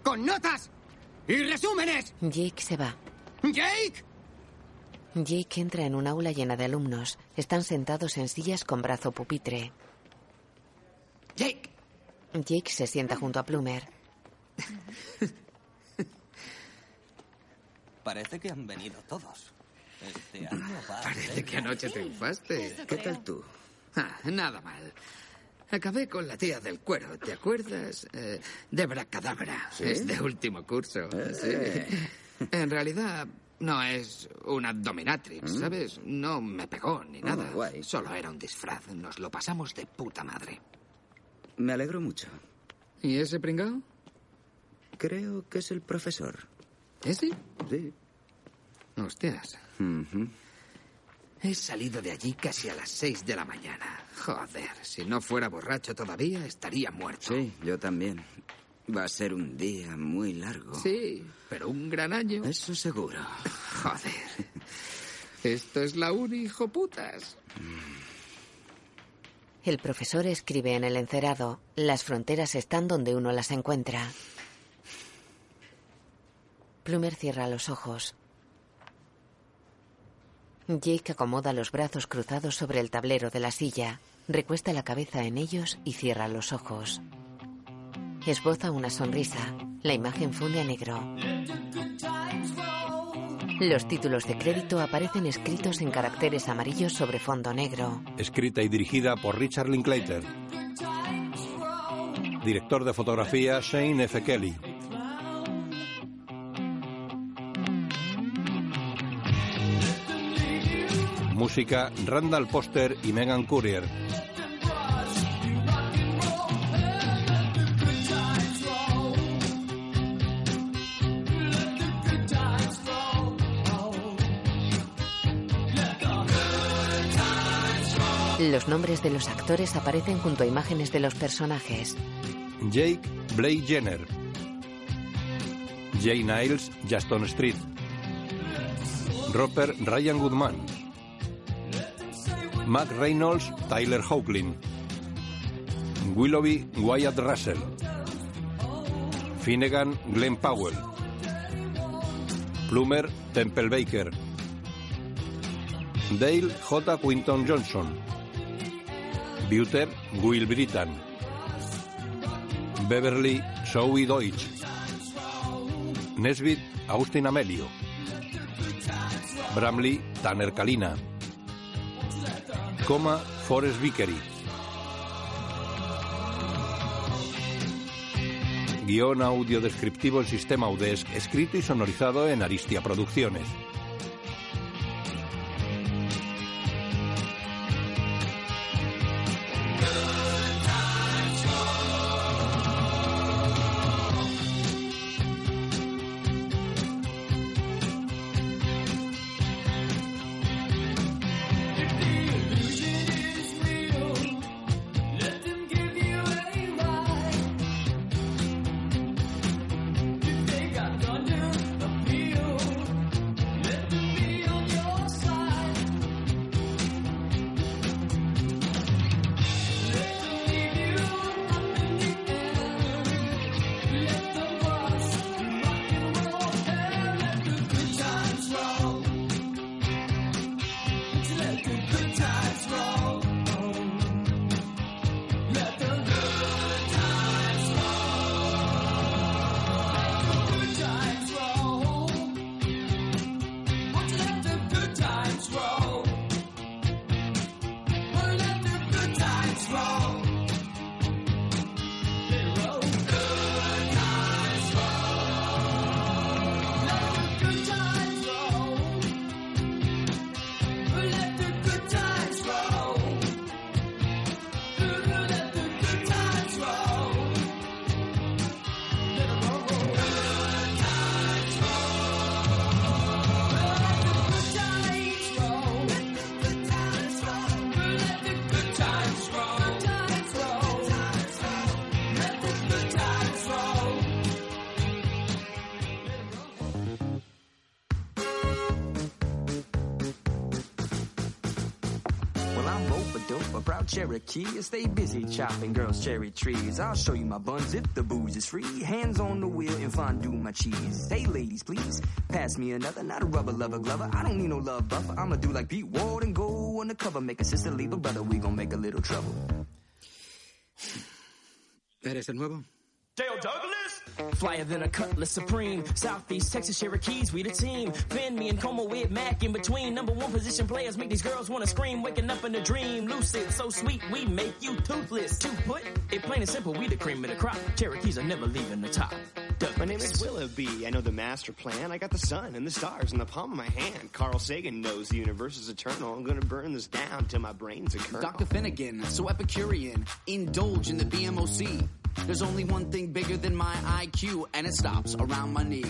Con notas y resúmenes. Jake se va. ¡Jake! Jake entra en un aula llena de alumnos. Están sentados en sillas con brazo pupitre. Jake se sienta junto a Plumer. Parece que han venido todos. Este año va a [laughs] Parece que anoche triunfaste. ¿Qué tal tú? Ah, nada mal. Acabé con la tía del cuero, ¿te acuerdas? Eh, Debra Cadabra. ¿Sí? Es de último curso. Eh. sí. En realidad, no es una dominatrix, ¿Mm? ¿sabes? No me pegó ni nada. Ah, guay. Solo era un disfraz. Nos lo pasamos de puta madre. Me alegro mucho. ¿Y ese pringao? Creo que es el profesor. ¿Ese? Sí. Hostias. He salido de allí casi a las seis de la mañana. Joder, si no fuera borracho todavía, estaría muerto. Sí, yo también. Va a ser un día muy largo. Sí, pero un gran año. Eso seguro. Joder. Esto es la uni, hijo putas. El profesor escribe en el encerado. Las fronteras están donde uno las encuentra. Plumer cierra los ojos. Jake acomoda los brazos cruzados sobre el tablero de la silla, recuesta la cabeza en ellos y cierra los ojos. Esboza una sonrisa. La imagen funde a negro. Los títulos de crédito aparecen escritos en caracteres amarillos sobre fondo negro. Escrita y dirigida por Richard Linklater. Director de fotografía Shane F. Kelly. Música Randall Poster y Megan Courier. Los nombres de los actores aparecen junto a imágenes de los personajes. Jake Blake Jenner. Jay Niles Justin Street. Roper Ryan Goodman. Mac Reynolds Tyler Hoechlin. Willoughby Wyatt Russell. Finnegan Glenn Powell. Plumer Temple Baker. Dale J. Quinton Johnson. Buter Will Brittan. Beverly Zoe Deutsch. Nesbitt Austin Amelio. Bramley Tanner Kalina. Coma Forrest Vickery. Guión audio descriptivo en sistema UDESC, escrito y sonorizado en Aristia Producciones. Cherokee. Stay busy chopping girls' cherry trees. I'll show you my buns if the booze is free. Hands on the wheel and fondue my cheese. Hey, ladies, please pass me another, not a rubber lover glover. I don't need no love buffer. I'ma do like Pete Ward and go undercover. Make a sister leave a brother. We gon' make a little trouble. [sighs] ¿Eres el nuevo? Dale Douglas. Flyer than a cutlass supreme. Southeast Texas Cherokees, we the team. Finn, me, and Como with Mac in between. Number one position players make these girls wanna scream. Waking up in a dream. Lucid, so sweet, we make you toothless. Two put, it plain and simple, we the cream of the crop. Cherokees are never leaving the top. My name is Willoughby. I know the master plan. I got the sun and the stars in the palm of my hand. Carl Sagan knows the universe is eternal. I'm gonna burn this down till my brain's a kernel. Dr. Finnegan, so Epicurean, indulge in the BMOC. There's only one thing bigger than my IQ, and it stops around my knee.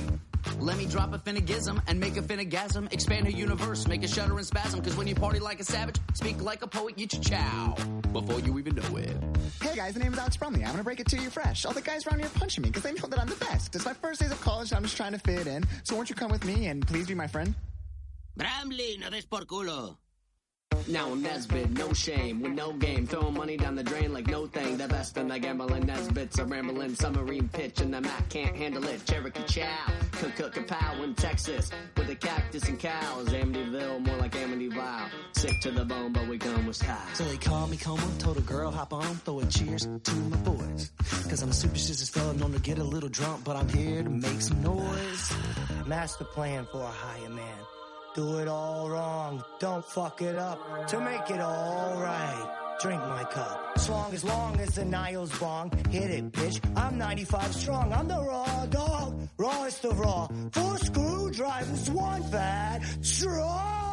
Let me drop a finnegism and make a finnegasm. Expand a universe, make a shudder and spasm. Cause when you party like a savage, speak like a poet, get your chow before you even know it. Hey guys, the name is Alex Brumley. I'm gonna break it to you fresh. All the guys around here are punching me because they know that I'm the best. It's my first days of college and I'm just trying to fit in. So won't you come with me and please be my friend? Bramley, no des por culo. Now I'm Nesbit, no shame, with no game. Throwing money down the drain like no thing. The best in the gambling Nesbits, a rambling submarine pitch, and the Mac can't handle it. Cherokee Chow, cook in Texas, with a cactus and cows. Amityville, more like Amityville. Sick to the bone, but we come with style. So they call me Como, told a girl hop on, throw a cheers to my boys. Cause I'm a superstitious fella known to get a little drunk, but I'm here to make some noise. Master plan for a higher man. Do it all wrong, don't fuck it up. To make it all right, drink my cup. Strong as long as the Niles bong. Hit it, bitch. I'm 95 strong. I'm the raw dog. Rawest of raw. Four screwdrivers, one fat straw.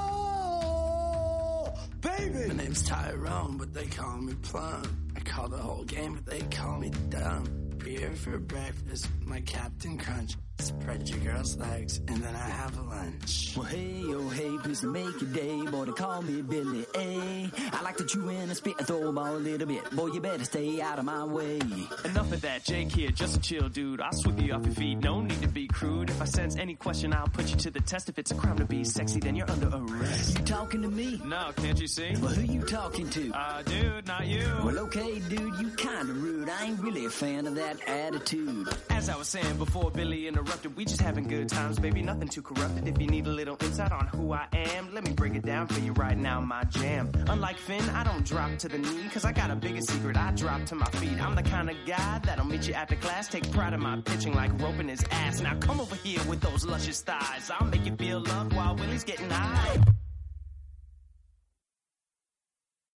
Baby. My name's Tyrone, but they call me Plum. I call the whole game, but they call me dumb. Beer for breakfast, my Captain Crunch. Spread your girl's legs, and then I have lunch. Well, hey, oh, hey, please to make your day. Boy, they call me Billy A. I like to chew in and spit and throw 'em all a little bit. Boy, you better stay out of my way. Enough of that, Jake here, just a chill dude. I'll sweep you off your feet, no need to be crude. If I sense any question, I'll put you to the test. If it's a crime to be sexy, then you're under arrest. You talking to me? No, can't you see? Well, who you talking to? Uh, dude, not you. Well, okay, dude, you kinda rude. I ain't really a fan of that attitude. As I was saying before Billy interrupted, we just having good times, baby, nothing too corrupted. If you need a little insight on who I am, let me break it down for you right now, my jam. Unlike Finn, I don't drop to the knee, cause I got a bigger secret, I drop to my feet. I'm the kind of guy that'll meet you after class, take pride in my pitching like roping his ass. Now come over here with those luscious thighs, I'll make you feel love while Willie's getting high.